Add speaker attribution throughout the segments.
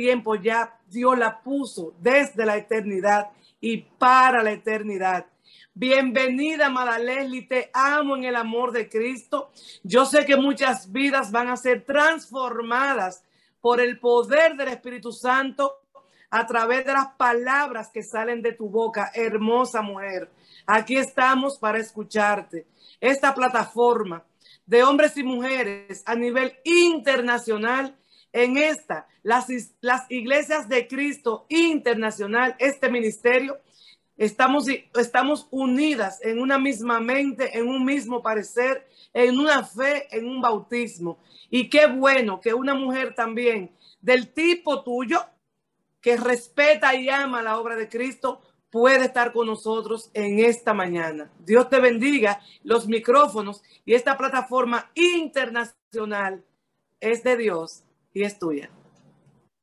Speaker 1: tiempo ya Dios la puso desde la eternidad y para la eternidad. Bienvenida, amada Leslie. Te amo en el amor de Cristo. Yo sé que muchas vidas van a ser transformadas por el poder del Espíritu Santo a través de las palabras que salen de tu boca, hermosa mujer. Aquí estamos para escucharte. Esta plataforma de hombres y mujeres a nivel internacional, en esta, las, las iglesias de Cristo internacional, este ministerio, estamos, estamos unidas en una misma mente, en un mismo parecer, en una fe, en un bautismo. Y qué bueno que una mujer también del tipo tuyo, que respeta y ama la obra de Cristo, puede estar con nosotros en esta mañana. Dios te bendiga. Los micrófonos y esta plataforma internacional es de Dios y es tuya.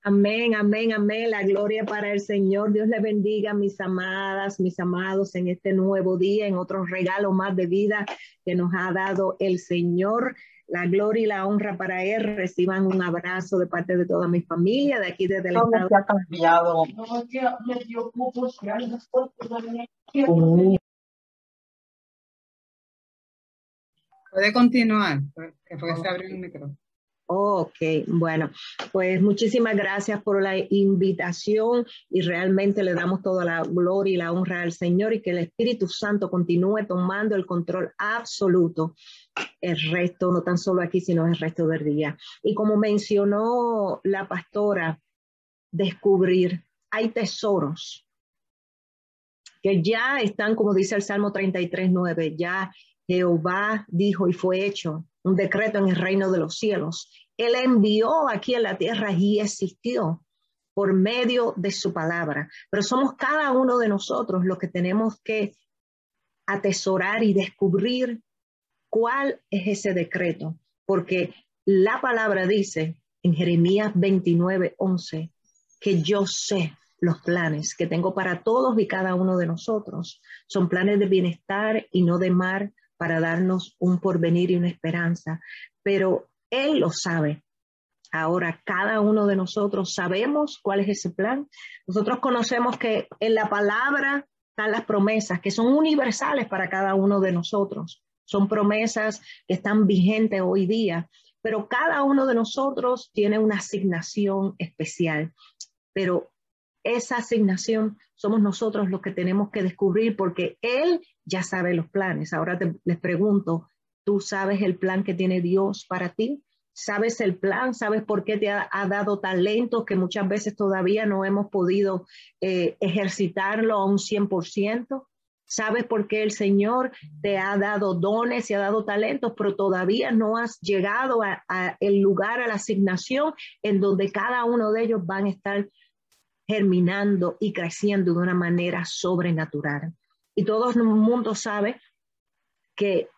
Speaker 2: Amén, amén, amén. La gloria para el Señor. Dios le bendiga, mis amadas, mis amados, en este nuevo día, en otro regalo más de vida que nos ha dado el Señor la gloria y la honra para él. Reciban un abrazo de parte de toda mi familia, de aquí desde el estado. Ha cambiado.
Speaker 3: Puede continuar, porque se abrió el micrófono.
Speaker 2: Ok, bueno, pues muchísimas gracias por la invitación y realmente le damos toda la gloria y la honra al Señor y que el Espíritu Santo continúe tomando el control absoluto el resto, no tan solo aquí, sino el resto del día. Y como mencionó la pastora, descubrir, hay tesoros que ya están, como dice el Salmo 33, 9, ya Jehová dijo y fue hecho un decreto en el reino de los cielos. Él envió aquí a la tierra y existió por medio de su palabra. Pero somos cada uno de nosotros los que tenemos que atesorar y descubrir cuál es ese decreto, porque la palabra dice en Jeremías 29, 11, que yo sé los planes que tengo para todos y cada uno de nosotros. Son planes de bienestar y no de mar para darnos un porvenir y una esperanza, pero Él lo sabe. Ahora, cada uno de nosotros sabemos cuál es ese plan. Nosotros conocemos que en la palabra están las promesas que son universales para cada uno de nosotros. Son promesas que están vigentes hoy día, pero cada uno de nosotros tiene una asignación especial. Pero esa asignación somos nosotros los que tenemos que descubrir porque Él ya sabe los planes. Ahora les pregunto, ¿tú sabes el plan que tiene Dios para ti? ¿Sabes el plan? ¿Sabes por qué te ha, dado talentos que muchas veces todavía no hemos podido eh, ejercitarlo a un 100%? ¿Sabes por qué el Señor te ha dado dones y ha dado talentos, pero todavía no has llegado a el lugar, a la asignación en donde cada uno de ellos van a estar germinando y creciendo de una manera sobrenatural. Y todo el mundo sabe que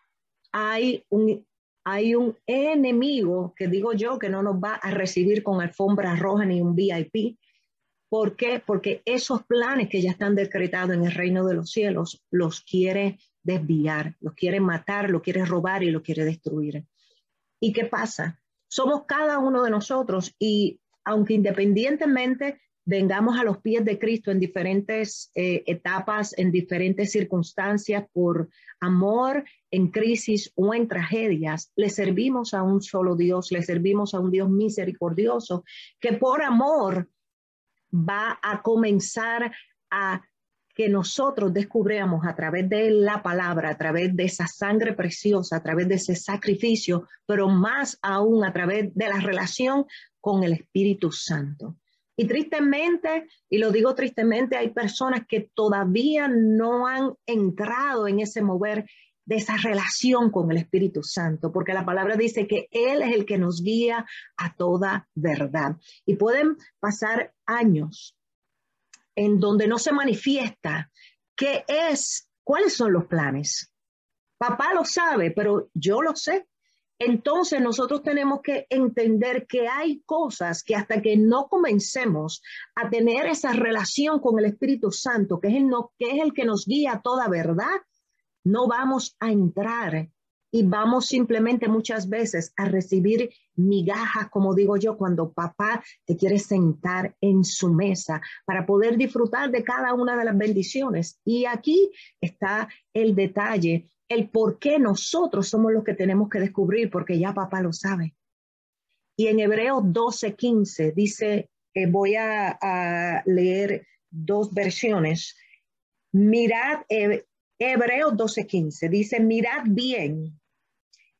Speaker 2: hay un, hay un enemigo que digo yo que no nos va a recibir con alfombra roja ni un VIP. ¿Por qué? Porque esos planes que ya están decretados en el reino de los cielos los quiere desviar, los quiere matar, los quiere robar y los quiere destruir. ¿Y qué pasa? Somos cada uno de nosotros y aunque independientemente vengamos a los pies de Cristo en diferentes eh, etapas, en diferentes circunstancias, por amor, en crisis o en tragedias, le servimos a un solo Dios, le servimos a un Dios misericordioso, que por amor va a comenzar a que nosotros descubramos a través de la palabra, a través de esa sangre preciosa, a través de ese sacrificio, pero más aún a través de la relación con el Espíritu Santo. Y tristemente, y lo digo tristemente, hay personas que todavía no han entrado en ese mover de esa relación con el Espíritu Santo, porque la palabra dice que Él es el que nos guía a toda verdad. Y pueden pasar años en donde no se manifiesta qué es, cuáles son los planes. Papá lo sabe, pero yo lo sé. Entonces nosotros tenemos que entender que hay cosas que hasta que no comencemos a tener esa relación con el Espíritu Santo, que es el, que, que nos guía a toda verdad, no vamos a entrar y vamos simplemente muchas veces a recibir migajas, como digo yo, cuando papá te quiere sentar en su mesa para poder disfrutar de cada una de las bendiciones. Y aquí está el detalle, el por qué nosotros somos los que tenemos que descubrir, porque ya papá lo sabe. Y en Hebreos 12:15 dice, eh, voy a, leer dos versiones. Mirad, eh, Hebreos 12:15 dice, mirad bien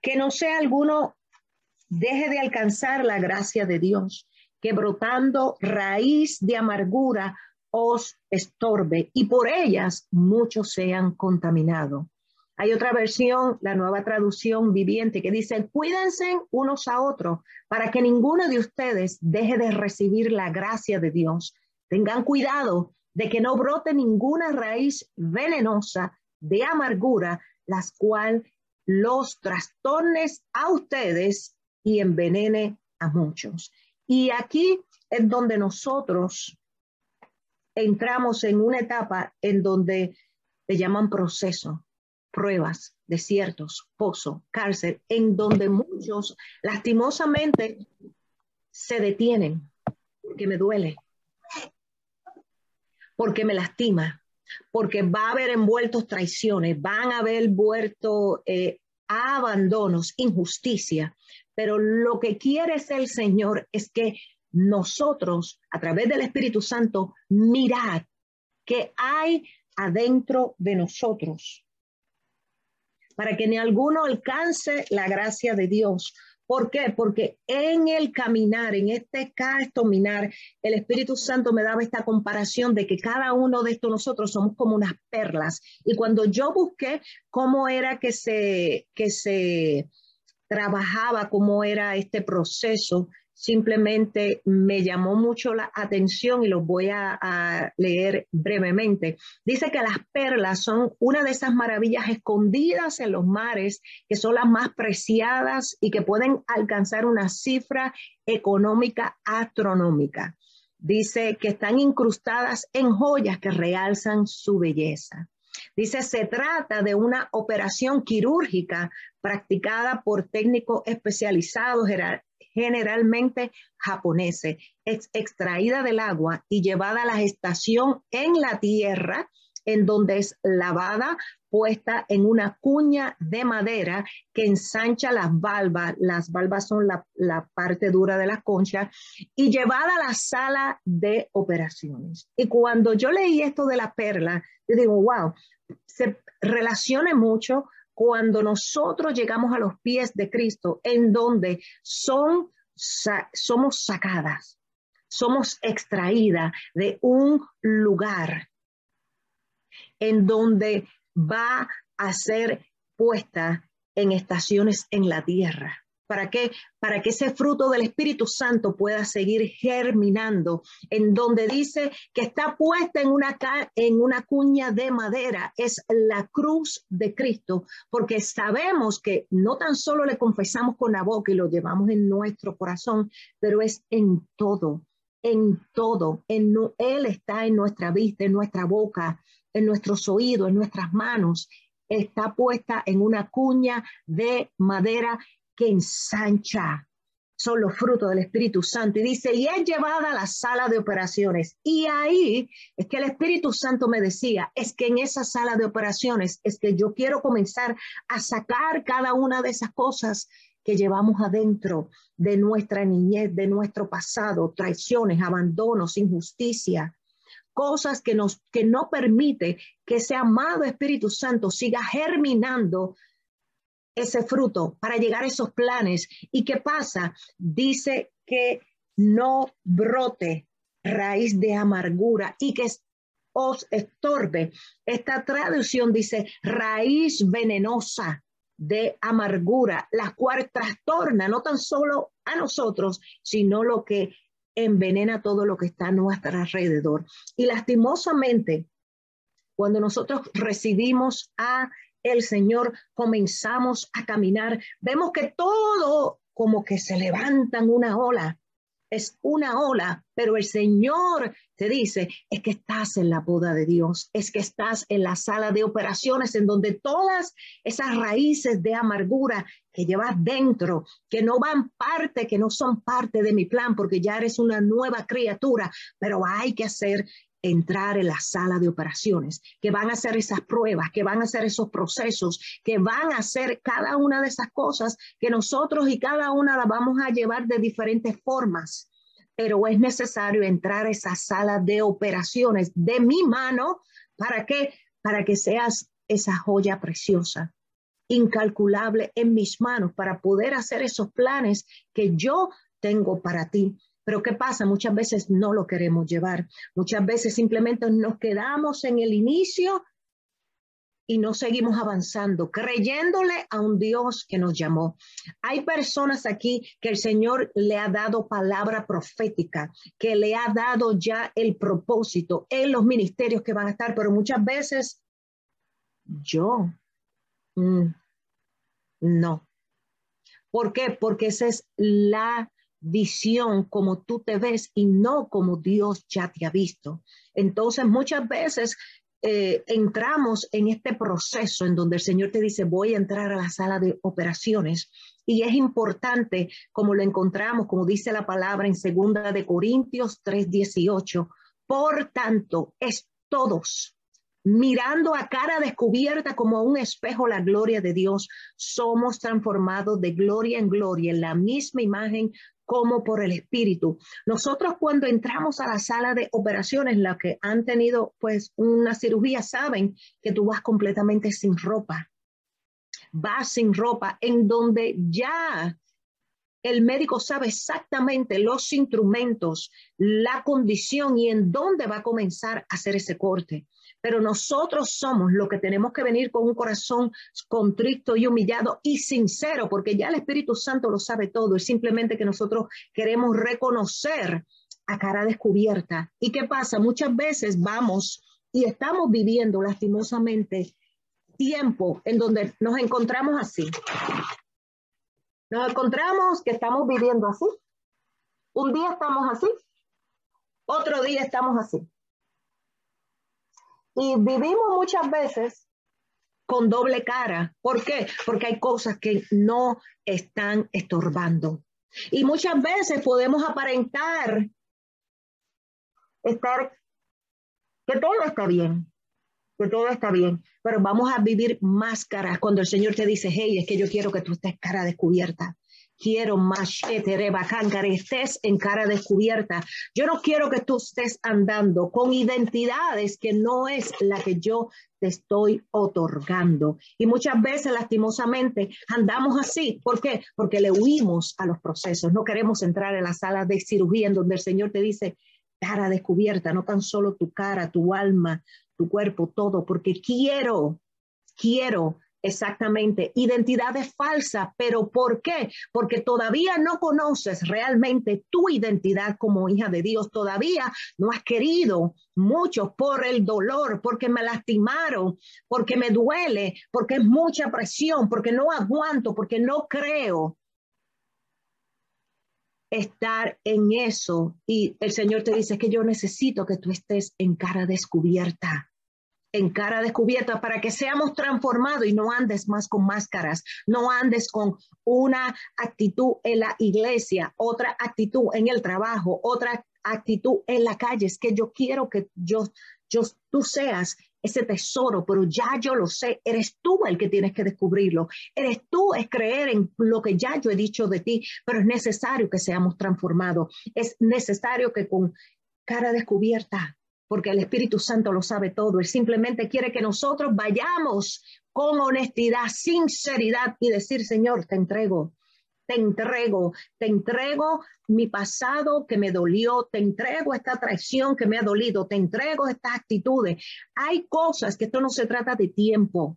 Speaker 2: que no sea alguno deje de alcanzar la gracia de Dios, que brotando raíz de amargura os estorbe y por ellas muchos sean contaminados. Hay otra versión, la nueva traducción viviente, que dice, cuídense unos a otros para que ninguno de ustedes deje de recibir la gracia de Dios. Tengan cuidado de que no brote ninguna raíz venenosa de amargura, las cuales los trastornes a ustedes y envenene a muchos. Y aquí es donde nosotros entramos en una etapa en donde le llaman proceso, pruebas, desiertos, pozo, cárcel, en donde muchos lastimosamente se detienen porque me duele, porque me lastima, porque va a haber envueltos traiciones, van a haber envueltos eh, abandonos, injusticia, pero lo que quiere el Señor es que nosotros, a través del Espíritu Santo, mirad que hay adentro de nosotros, para que ni alguno alcance la gracia de Dios, ¿Por qué? Porque en el caminar, en este caminar, el Espíritu Santo me daba esta comparación de que cada uno de estos nosotros somos como unas perlas. Y cuando yo busqué cómo era que se, que se trabajaba, cómo era este proceso, simplemente me llamó mucho la atención y los voy a, leer brevemente. Dice que las perlas son una de esas maravillas escondidas en los mares, que son las más preciadas y que pueden alcanzar una cifra económica astronómica. Dice que están incrustadas en joyas que realzan su belleza. Dice, se trata de una operación quirúrgica practicada por técnicos especializados generalmente japoneses, extraída del agua y llevada a la estación en la tierra, en donde es lavada, puesta en una cuña de madera que ensancha las valvas, las valvas son la, la parte dura de la concha, y llevada a la sala de operaciones. Y cuando yo leí esto de la perla, yo digo, wow, se relaciona mucho cuando nosotros llegamos a los pies de Cristo, en donde son, somos sacadas, somos extraídas de un lugar en donde va a ser puesta en estaciones en la tierra. ¿Para qué? Para que ese fruto del Espíritu Santo pueda seguir germinando, en donde dice que está puesta en una, en una cuña de madera, es la cruz de Cristo, porque sabemos que no tan solo le confesamos con la boca y lo llevamos en nuestro corazón, pero es en todo, en todo. En, él está en nuestra vista, en nuestra boca, en nuestros oídos, en nuestras manos, está puesta en una cuña de madera que ensancha. Son los frutos del Espíritu Santo. Y dice, y es llevada a la sala de operaciones. Y ahí es que el Espíritu Santo me decía, es que en esa sala de operaciones es que yo quiero comenzar a sacar cada una de esas cosas que llevamos adentro de nuestra niñez, de nuestro pasado, traiciones, abandonos, injusticia, cosas que nos que no permite que ese amado Espíritu Santo siga germinando ese fruto, para llegar a esos planes. ¿Y qué pasa? Dice que no brote raíz de amargura y que os estorbe. Esta traducción dice raíz venenosa de amargura, la cual trastorna no tan solo a nosotros, sino lo que envenena todo lo que está a nuestro alrededor. Y lastimosamente, cuando nosotros recibimos a el Señor, comenzamos a caminar, vemos que todo como que se levanta en una ola. Es una ola, pero el Señor te dice, es que estás en la boda de Dios, es que estás en la sala de operaciones en donde todas esas raíces de amargura que llevas dentro, que no van parte, que no son parte de mi plan, porque ya eres una nueva criatura, pero hay que hacer entrar en la sala de operaciones, que van a hacer esas pruebas, que van a hacer esos procesos, que van a hacer cada una de esas cosas que nosotros y cada una las vamos a llevar de diferentes formas. Pero es necesario entrar a esa sala de operaciones de mi mano para que para que seas esa joya preciosa, incalculable en mis manos para poder hacer esos planes que yo tengo para ti. Pero ¿qué pasa? Muchas veces no lo queremos llevar. Muchas veces simplemente nos quedamos en el inicio y no seguimos avanzando, creyéndole a un Dios que nos llamó. Hay personas aquí que el Señor le ha dado palabra profética, que le ha dado ya el propósito en los ministerios que van a estar, pero muchas veces yo mm, no. ¿Por qué? Porque esa es la visión como tú te ves y no como Dios ya te ha visto. Entonces muchas veces eh, entramos en este proceso en donde el Señor te dice, voy a entrar a la sala de operaciones. Y es importante, como lo encontramos, como dice la palabra en segunda de Corintios 3:18, por tanto, es todos mirando a cara descubierta como un espejo la gloria de Dios, somos transformados de gloria en gloria en la misma imagen como por el Espíritu. Nosotros cuando entramos a la sala de operaciones, la que han tenido pues una cirugía, saben que tú vas completamente sin ropa. Vas sin ropa en donde ya el médico sabe exactamente los instrumentos, la condición y en dónde va a comenzar a hacer ese corte pero nosotros somos los que tenemos que venir con un corazón contrito y humillado y sincero, porque ya el Espíritu Santo lo sabe todo, es simplemente que nosotros queremos reconocer a cara descubierta. ¿Y qué pasa? Muchas veces vamos y estamos viviendo lastimosamente tiempo en donde nos encontramos así. Nos encontramos que estamos viviendo así. Un día estamos así, otro día estamos así. Y vivimos muchas veces con doble cara. ¿Por qué? Porque hay cosas que no están estorbando. Y muchas veces podemos aparentar estar que todo está bien, que todo está bien, pero vamos a vivir máscaras cuando el Señor te dice, hey, es que yo quiero que tú estés cara descubierta quiero más que estés en cara descubierta. Yo no quiero que tú estés andando con identidades que no es la que yo te estoy otorgando. Y muchas veces, lastimosamente, andamos así. ¿Por qué? Porque le huimos a los procesos. No queremos entrar en la sala de cirugía en donde el Señor te dice, cara descubierta, no tan solo tu cara, tu alma, tu cuerpo, todo, porque quiero, quiero Exactamente, identidad es falsa, pero ¿por qué? Porque todavía no conoces realmente tu identidad como hija de Dios, todavía no has querido mucho por el dolor, porque me lastimaron, porque me duele, porque es mucha presión, porque no aguanto, porque no creo estar en eso. Y el Señor te dice que yo necesito que tú estés en cara descubierta en cara descubierta para que seamos transformados y no andes más con máscaras, no andes con una actitud en la iglesia, otra actitud en el trabajo, otra actitud en la calle. Es que yo quiero que yo, yo, tú seas ese tesoro, pero ya yo lo sé, eres tú el que tienes que descubrirlo, eres tú es creer en lo que ya yo he dicho de ti, pero es necesario que seamos transformados, es necesario que con cara descubierta porque el Espíritu Santo lo sabe todo. Él simplemente quiere que nosotros vayamos con honestidad, sinceridad y decir, Señor, te entrego, te entrego, te entrego mi pasado que me dolió, te entrego esta traición que me ha dolido, te entrego estas actitudes. Hay cosas que esto no se trata de tiempo.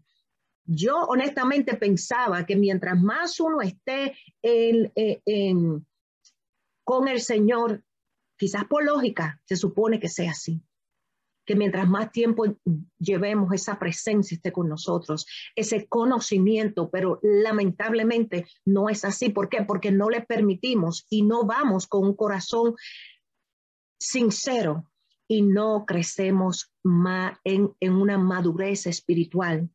Speaker 2: Yo honestamente pensaba que mientras más uno esté con el Señor, quizás por lógica, se supone que sea así. Que mientras más tiempo llevemos esa presencia esté con nosotros, ese conocimiento, pero lamentablemente no es así. ¿Por qué? Porque no le permitimos y no vamos con un corazón sincero y no crecemos más en, en una madurez espiritual.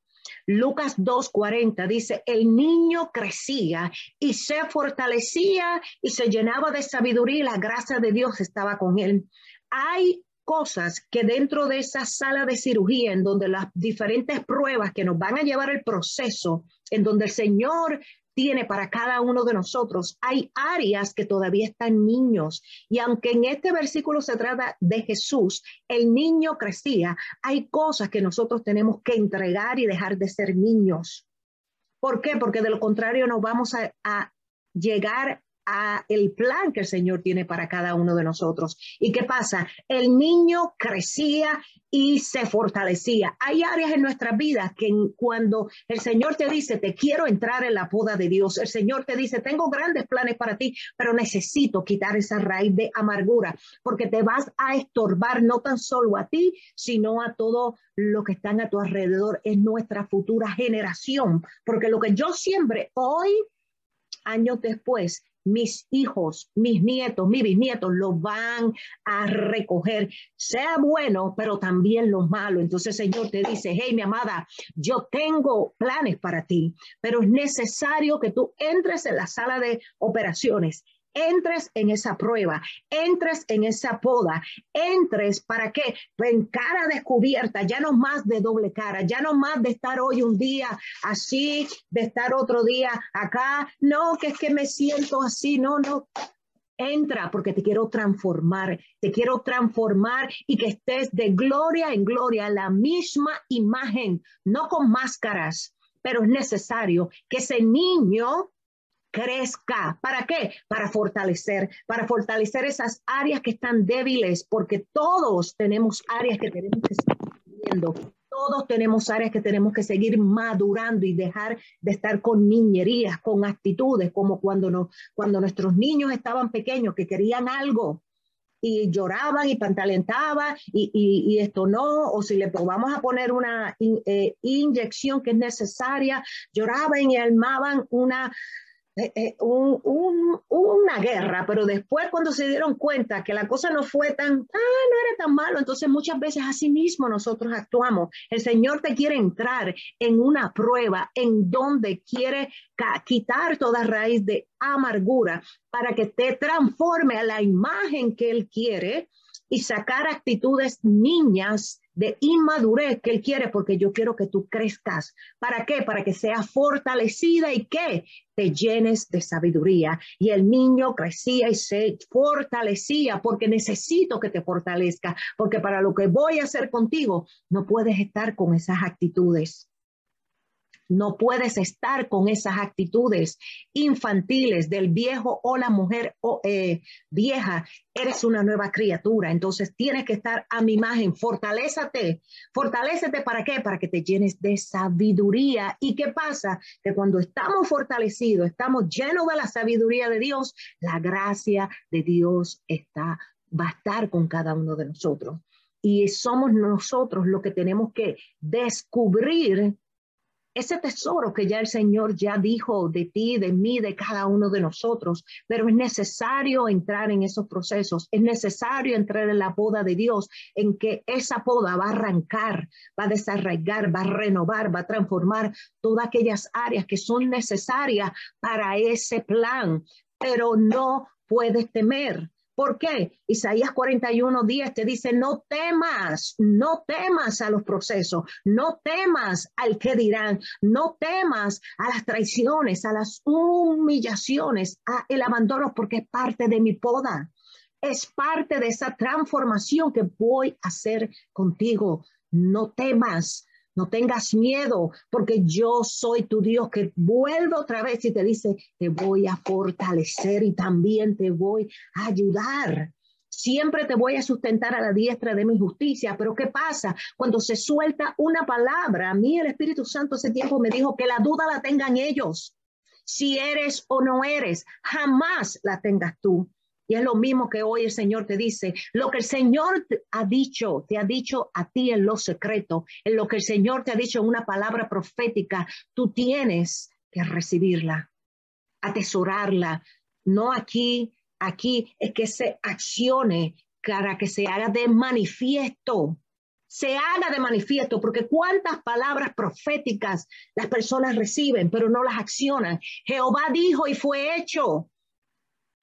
Speaker 2: Lucas 2.40 dice, el niño crecía y se fortalecía y se llenaba de sabiduría y la gracia de Dios estaba con él. Hay cosas que dentro de esa sala de cirugía, en donde las diferentes pruebas que nos van a llevar el proceso, en donde el Señor tiene para cada uno de nosotros, hay áreas que todavía están niños. Y aunque en este versículo se trata de Jesús, el niño crecía, hay cosas que nosotros tenemos que entregar y dejar de ser niños. ¿Por qué? Porque de lo contrario nos vamos a, a llegar el plan que el Señor tiene para cada uno de nosotros. ¿Y qué pasa? El niño crecía y se fortalecía. Hay áreas en nuestras vidas que cuando el Señor te dice, te quiero entrar en la poda de Dios, el Señor te dice, tengo grandes planes para ti, pero necesito quitar esa raíz de amargura, porque te vas a estorbar no tan solo a ti, sino a todo lo que están a tu alrededor, es nuestra futura generación, porque lo que yo siembre hoy, años después, mis hijos, mis nietos, mis bisnietos lo van a recoger, sea bueno, pero también lo malo. Entonces, Señor te dice, hey, mi amada, yo tengo planes para ti, pero es necesario que tú entres en la sala de operaciones entres en esa prueba, entres en esa poda, entres para qué? En cara descubierta, ya no más de doble cara, ya no más de estar hoy un día así, de estar otro día acá, no, que es que me siento así, no, no. Entra porque te quiero transformar, te quiero transformar y que estés de gloria en gloria, la misma imagen, no con máscaras, pero es necesario que ese niño crezca. ¿Para qué? Para fortalecer, para fortalecer esas áreas que están débiles, porque todos tenemos áreas que tenemos que seguir viendo. Todos tenemos áreas que tenemos que seguir madurando y dejar de estar con niñerías, con actitudes, como cuando, no, cuando nuestros niños estaban pequeños que querían algo y lloraban y pantalentaban y, y, esto no, o si le vamos a poner una eh, inyección que es necesaria, lloraban y armaban una eh, eh, una guerra, pero después cuando se dieron cuenta que la cosa no fue tan, ah, no era tan malo, entonces muchas veces así mismo nosotros actuamos. El Señor te quiere entrar en una prueba en donde quiere quitar toda raíz de amargura para que te transforme a la imagen que Él quiere y sacar actitudes niñas de inmadurez que Él quiere, porque yo quiero que tú crezcas. ¿Para qué? Para que seas fortalecida y que te llenes de sabiduría. Y el niño crecía y se fortalecía porque necesito que te fortalezca, porque para lo que voy a hacer contigo, no puedes estar con esas actitudes. No puedes estar con esas actitudes infantiles del viejo o la mujer eh, vieja. Eres una nueva criatura, entonces tienes que estar a mi imagen. Fortalézate. Fortalézate para qué? Para que te llenes de sabiduría. ¿Y qué pasa? Que cuando estamos fortalecidos, estamos llenos de la sabiduría de Dios, la gracia de Dios está va a estar con cada uno de nosotros. Y somos nosotros los que tenemos que descubrir ese tesoro que ya el Señor ya dijo de ti, de mí, de cada uno de nosotros, pero es necesario entrar en esos procesos, es necesario entrar en la poda de Dios, en que esa poda va a arrancar, va a desarraigar, va a renovar, va a transformar todas aquellas áreas que son necesarias para ese plan, pero no puedes temer, ¿Por qué? Isaías 41, 10 te dice, no temas, no temas a los procesos, no temas al que dirán, no temas a las traiciones, a las humillaciones, a el abandono, porque es parte de mi poda, es parte de esa transformación que voy a hacer contigo. No temas, no tengas miedo, porque yo soy tu Dios que vuelve otra vez y te dice, te voy a fortalecer y también te voy a ayudar. Siempre te voy a sustentar a la diestra de mi justicia. Pero ¿qué pasa? Cuando se suelta una palabra, a mí el Espíritu Santo ese tiempo me dijo que la duda la tengan ellos. Si eres o no eres, jamás la tengas tú. Y es lo mismo que hoy el Señor te dice. Lo que el Señor ha dicho, te ha dicho a ti en lo secreto, en lo que el Señor te ha dicho en una palabra profética, tú tienes que recibirla, atesorarla. No aquí, aquí es que se accione para que se haga de manifiesto se haga de manifiesto, porque cuántas palabras proféticas las personas reciben, pero no las accionan. Jehová dijo y fue hecho.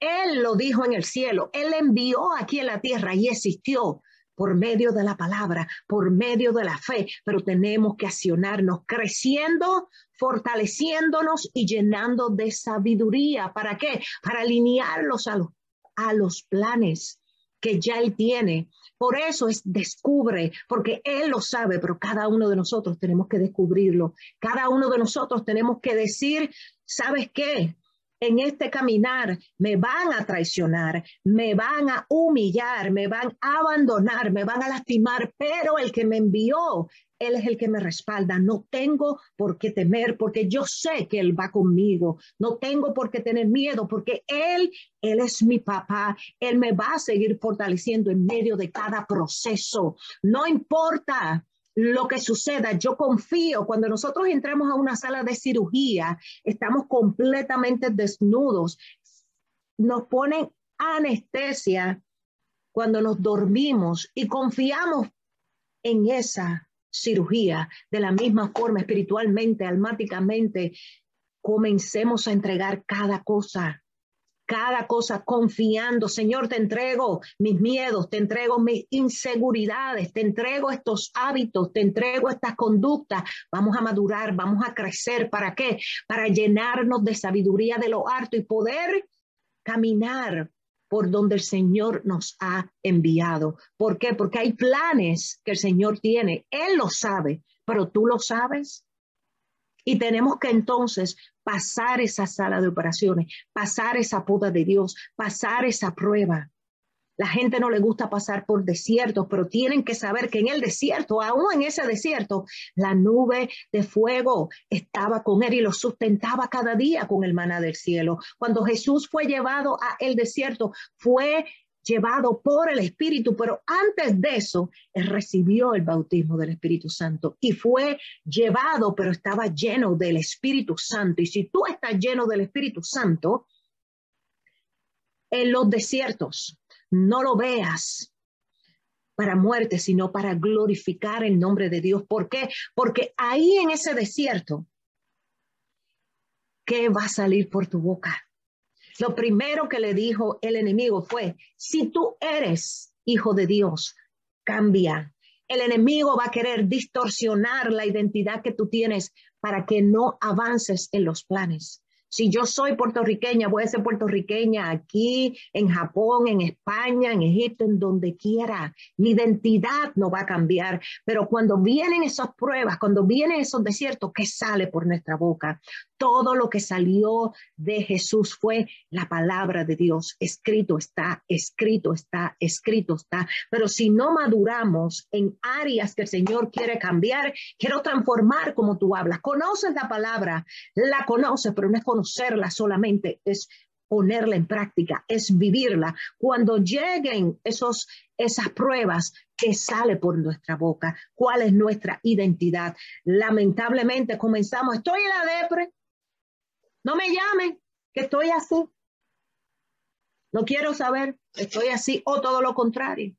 Speaker 2: Él lo dijo en el cielo, Él envió aquí en la tierra y existió por medio de la palabra, por medio de la fe, pero tenemos que accionarnos creciendo, fortaleciéndonos y llenando de sabiduría. ¿Para qué? Para alinearlos a los, a los planes que ya Él tiene. Por eso es descubre, porque Él lo sabe, pero cada uno de nosotros tenemos que descubrirlo. Cada uno de nosotros tenemos que decir, ¿sabes qué? En este caminar me van a traicionar, me van a humillar, me van a abandonar, me van a lastimar, pero el que me envió, Él es el que me respalda. No tengo por qué temer porque yo sé que Él va conmigo. No tengo por qué tener miedo porque Él, Él es mi papá. Él me va a seguir fortaleciendo en medio de cada proceso. No importa lo que suceda, yo confío, cuando nosotros entramos a una sala de cirugía, estamos completamente desnudos, nos ponen anestesia cuando nos dormimos y confiamos en esa cirugía. De la misma forma espiritualmente, almáticamente, comencemos a entregar cada cosa cada cosa confiando, Señor, te entrego mis miedos, te entrego mis inseguridades, te entrego estos hábitos, te entrego estas conductas. Vamos a madurar, vamos a crecer. ¿Para qué? Para llenarnos de sabiduría de lo alto y poder caminar por donde el Señor nos ha enviado. ¿Por qué? Porque hay planes que el Señor tiene. Él lo sabe, pero tú lo sabes. Y tenemos que entonces pasar esa sala de operaciones, pasar esa poda de Dios, pasar esa prueba. La gente no le gusta pasar por desiertos, pero tienen que saber que en el desierto, aún en ese desierto, la nube de fuego estaba con él y lo sustentaba cada día con el maná del cielo. Cuando Jesús fue llevado a el desierto, fue llevado por el Espíritu, pero antes de eso, recibió el bautismo del Espíritu Santo y fue llevado, pero estaba lleno del Espíritu Santo. Y si tú estás lleno del Espíritu Santo, en los desiertos, no lo veas para muerte, sino para glorificar el nombre de Dios. ¿Por qué? Porque ahí en ese desierto, ¿qué va a salir por tu boca? Lo primero que le dijo el enemigo fue, si tú eres hijo de Dios, cambia. El enemigo va a querer distorsionar la identidad que tú tienes para que no avances en los planes. Si yo soy puertorriqueña, voy a ser puertorriqueña aquí, en Japón, en España, en Egipto, en donde quiera. Mi identidad no va a cambiar. Pero cuando vienen esas pruebas, cuando vienen esos desiertos, ¿qué sale por nuestra boca? Todo lo que salió de Jesús fue la palabra de Dios. Escrito está, escrito está, escrito está. Pero si no maduramos en áreas que el Señor quiere cambiar, quiero transformar como tú hablas. Conoces la palabra, la conoces, pero no es conocerla solamente, es ponerla en práctica, es vivirla. Cuando lleguen esos, esas pruebas, ¿qué sale por nuestra boca? ¿Cuál es nuestra identidad? Lamentablemente comenzamos, estoy en la depre, no me llamen, que estoy así. No quiero saber, estoy así o todo lo contrario.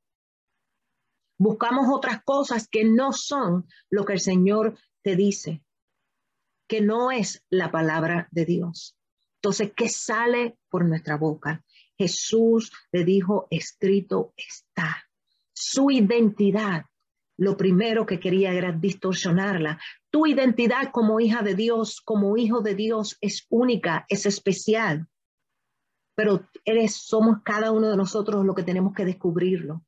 Speaker 2: Buscamos otras cosas que no son lo que el Señor te dice, que no es la palabra de Dios. Entonces, ¿qué sale por nuestra boca? Jesús le dijo, escrito está. Su identidad lo primero que quería era distorsionarla. Tu identidad como hija de Dios, como hijo de Dios, es única, es especial. Pero eres, somos cada uno de nosotros lo que tenemos que descubrirlo.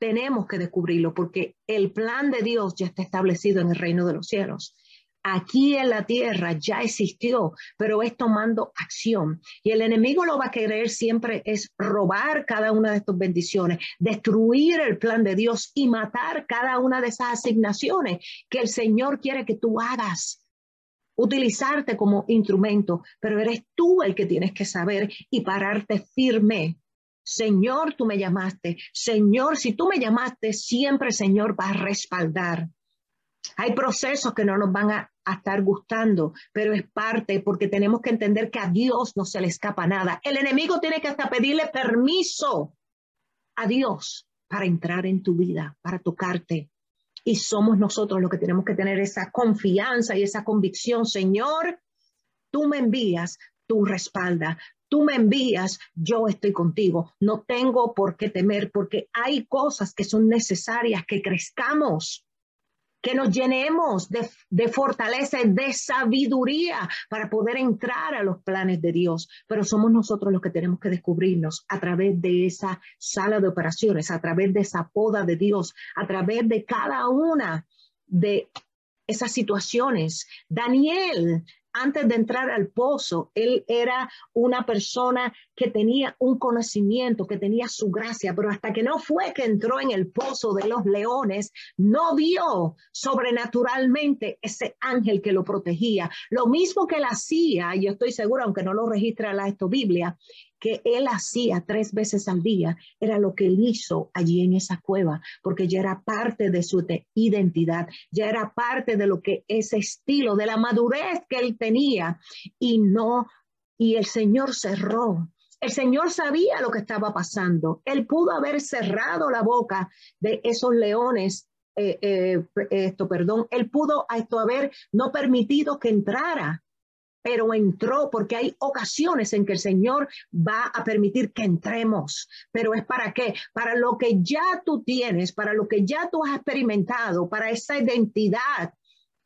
Speaker 2: Tenemos que descubrirlo porque el plan de Dios ya está establecido en el reino de los cielos aquí en la tierra ya existió, pero es tomando acción. Y el enemigo lo va a querer siempre es robar cada una de estas bendiciones, destruir el plan de Dios y matar cada una de esas asignaciones que el Señor quiere que tú hagas utilizarte como instrumento, pero eres tú el que tienes que saber y pararte firme Señor, tú me llamaste. Señor, si tú me llamaste, siempre, Señor, va a respaldar. Hay procesos que no nos van a, estar gustando, pero es parte porque tenemos que entender que a Dios no se le escapa nada. El enemigo tiene que hasta pedirle permiso a Dios para entrar en tu vida, para tocarte. Y somos nosotros los que tenemos que tener esa confianza y esa convicción. Señor, tú me envías, tú respalda, tú me envías, yo estoy contigo. No tengo por qué temer porque hay cosas que son necesarias que crezcamos que nos llenemos de, fortaleza y de sabiduría para poder entrar a los planes de Dios. Pero somos nosotros los que tenemos que descubrirnos a través de esa sala de operaciones, a través de esa poda de Dios, a través de cada una de esas situaciones. Daniel antes de entrar al pozo, él era una persona que tenía un conocimiento, que tenía su gracia, pero hasta que no fue que entró en el pozo de los leones, no vio sobrenaturalmente ese ángel que lo protegía. Lo mismo que él hacía, yo estoy segura, aunque no lo registra la esto Biblia, que él hacía tres veces al día era lo que él hizo allí en esa cueva, porque ya era parte de su identidad, ya era parte de lo que ese estilo, de la madurez que él tenía y no, y el Señor cerró. El Señor sabía lo que estaba pasando. Él pudo haber cerrado la boca de esos leones eh, eh, esto, perdón, él pudo esto haber no permitido que entrara, pero entró porque hay ocasiones en que el Señor va a permitir que entremos. Pero es para qué? Para lo que ya tú tienes, para lo que ya tú has experimentado, para esa identidad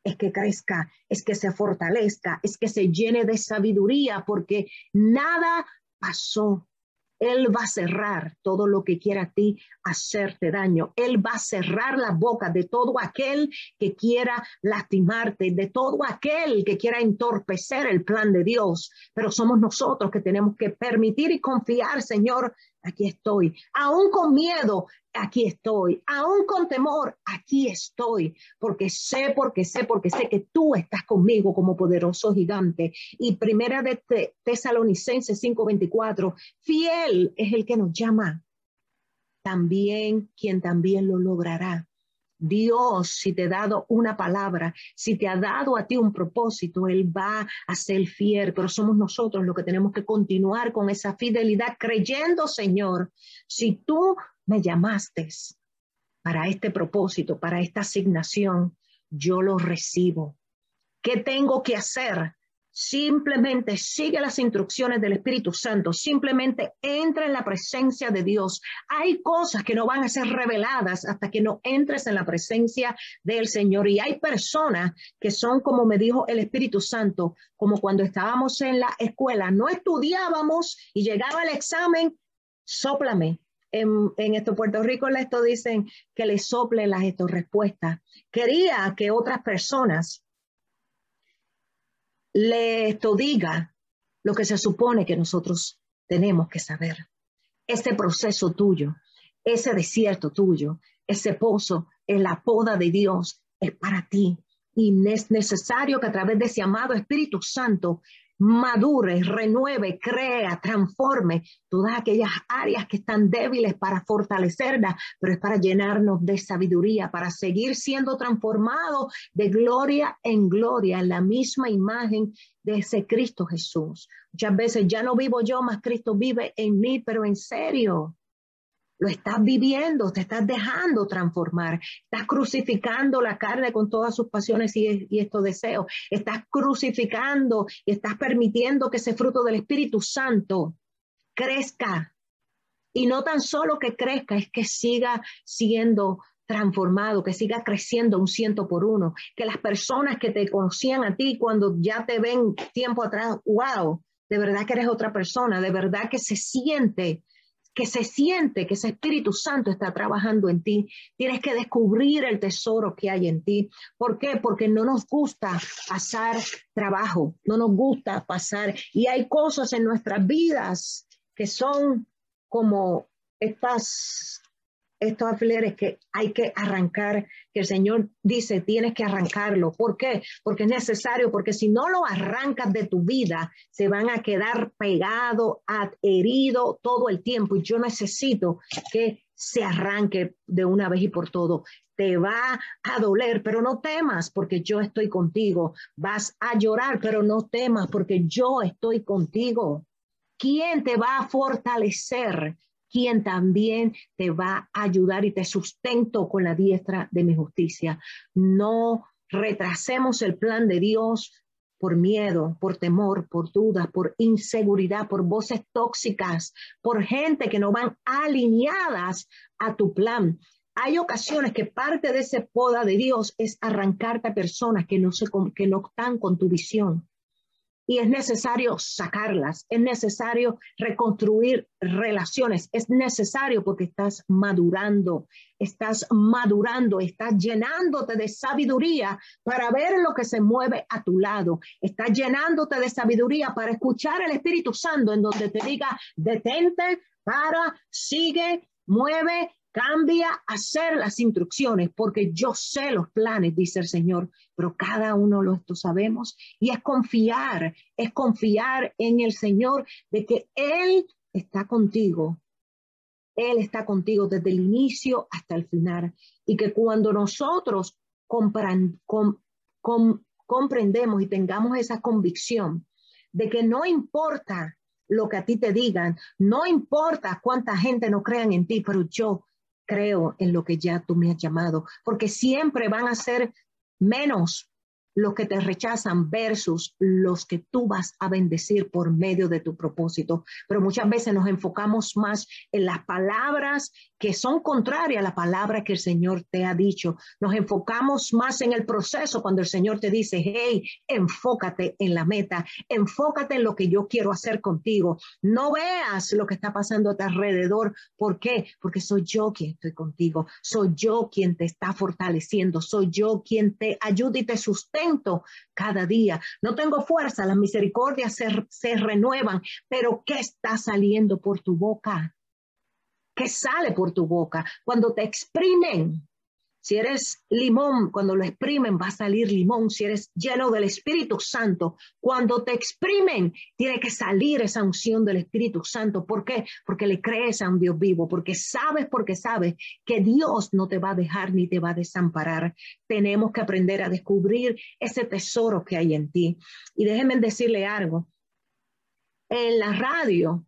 Speaker 2: es que crezca, es que se fortalezca, es que se llene de sabiduría, porque nada pasó él va a cerrar todo lo que quiera a ti hacerte daño. Él va a cerrar la boca de todo aquel que quiera lastimarte, de todo aquel que quiera entorpecer el plan de Dios. Pero somos nosotros que tenemos que permitir y confiar, Señor, aquí estoy. Aún con miedo, aquí estoy. Aún con temor, aquí estoy. Porque sé, porque sé, porque sé que tú estás conmigo como poderoso gigante. Y primera de Tesalonicenses 5:24, fiel es el que nos llama. También quien también lo logrará. Dios, si te ha dado una palabra, si te ha dado a ti un propósito, Él va a ser fiel, pero somos nosotros los que tenemos que continuar con esa fidelidad, creyendo, Señor, si tú me llamaste para este propósito, para esta asignación, yo lo recibo. ¿Qué tengo que hacer? Simplemente sigue las instrucciones del Espíritu Santo, simplemente entra en la presencia de Dios. Hay cosas que no van a ser reveladas hasta que no entres en la presencia del Señor. Y hay personas que son, como me dijo el Espíritu Santo, como cuando estábamos en la escuela, no estudiábamos y llegaba el examen, sóplame. En, en esto Puerto Rico esto dicen que le sople las respuestas. Quería que otras personas le diga lo que se supone que nosotros tenemos que saber. Ese proceso tuyo, ese desierto tuyo, ese pozo en la poda de Dios es para ti. Y es necesario que a través de ese amado Espíritu Santo madure, renueve, crea, transforme todas aquellas áreas que están débiles para fortalecerlas, pero es para llenarnos de sabiduría, para seguir siendo transformados de gloria en gloria, en la misma imagen de ese Cristo Jesús. Muchas veces ya no vivo yo, más Cristo vive en mí, pero en serio, lo estás viviendo, te estás dejando transformar, estás crucificando la carne con todas sus pasiones y, estos deseos, estás crucificando y estás permitiendo que ese fruto del Espíritu Santo crezca. Y no tan solo que crezca, es que siga siendo transformado, que siga creciendo un ciento por uno, que las personas que te conocían a ti cuando ya te ven tiempo atrás, wow, de verdad que eres otra persona, de verdad que se siente que se siente que ese Espíritu Santo está trabajando en ti. Tienes que descubrir el tesoro que hay en ti. ¿Por qué? Porque no nos gusta pasar trabajo, no nos gusta pasar. Y hay cosas en nuestras vidas que son como estas estos alfileres que hay que arrancar, que el Señor dice, tienes que arrancarlo. ¿Por qué? Porque es necesario, porque si no lo arrancas de tu vida, se van a quedar pegados, heridos todo el tiempo. Y yo necesito que se arranque de una vez y por todo. Te va a doler, pero no temas porque yo estoy contigo. Vas a llorar, pero no temas porque yo estoy contigo. ¿Quién te va a fortalecer? Quien también te va a ayudar y te sustento con la diestra de mi justicia. No retrasemos el plan de Dios por miedo, por temor, por dudas, por inseguridad, por voces tóxicas, por gente que no van alineadas a tu plan. Hay ocasiones que parte de ese poda de Dios es arrancarte a personas que no, se, que no están con tu visión y es necesario sacarlas, es necesario reconstruir relaciones, es necesario porque estás madurando, estás madurando, estás llenándote de sabiduría para ver lo que se mueve a tu lado, estás llenándote de sabiduría para escuchar el Espíritu Santo en donde te diga, detente, para, sigue, mueve, Cambia a hacer las instrucciones, porque yo sé los planes, dice el Señor, pero cada uno lo sabemos. Y es confiar, es confiar en el Señor de que Él está contigo. Él está contigo desde el inicio hasta el final. Y que cuando nosotros comprendemos y tengamos esa convicción de que no importa lo que a ti te digan, no importa cuánta gente no crean en ti, pero yo creo en lo que ya tú me has llamado, porque siempre van a ser menos los que te rechazan versus los que tú vas a bendecir por medio de tu propósito. Pero muchas veces nos enfocamos más en las palabras que son contrarias a la palabra que el Señor te ha dicho. Nos enfocamos más en el proceso cuando el Señor te dice, hey, enfócate en la meta, enfócate en lo que yo quiero hacer contigo. No veas lo que está pasando a tu alrededor. ¿Por qué? Porque soy yo quien estoy contigo, soy yo quien te está fortaleciendo, soy yo quien te ayuda y te sustenta cada día. No tengo fuerza, las misericordias se, se renuevan, pero ¿qué está saliendo por tu boca? ¿Qué sale por tu boca? Cuando te exprimen, si eres limón, cuando lo exprimen va a salir limón. Si eres lleno del Espíritu Santo, cuando te exprimen, tiene que salir esa unción del Espíritu Santo. ¿Por qué? Porque le crees a un Dios vivo, porque sabes, porque sabes que Dios no te va a dejar ni te va a desamparar. Tenemos que aprender a descubrir ese tesoro que hay en ti. Y déjenme decirle algo. En la radio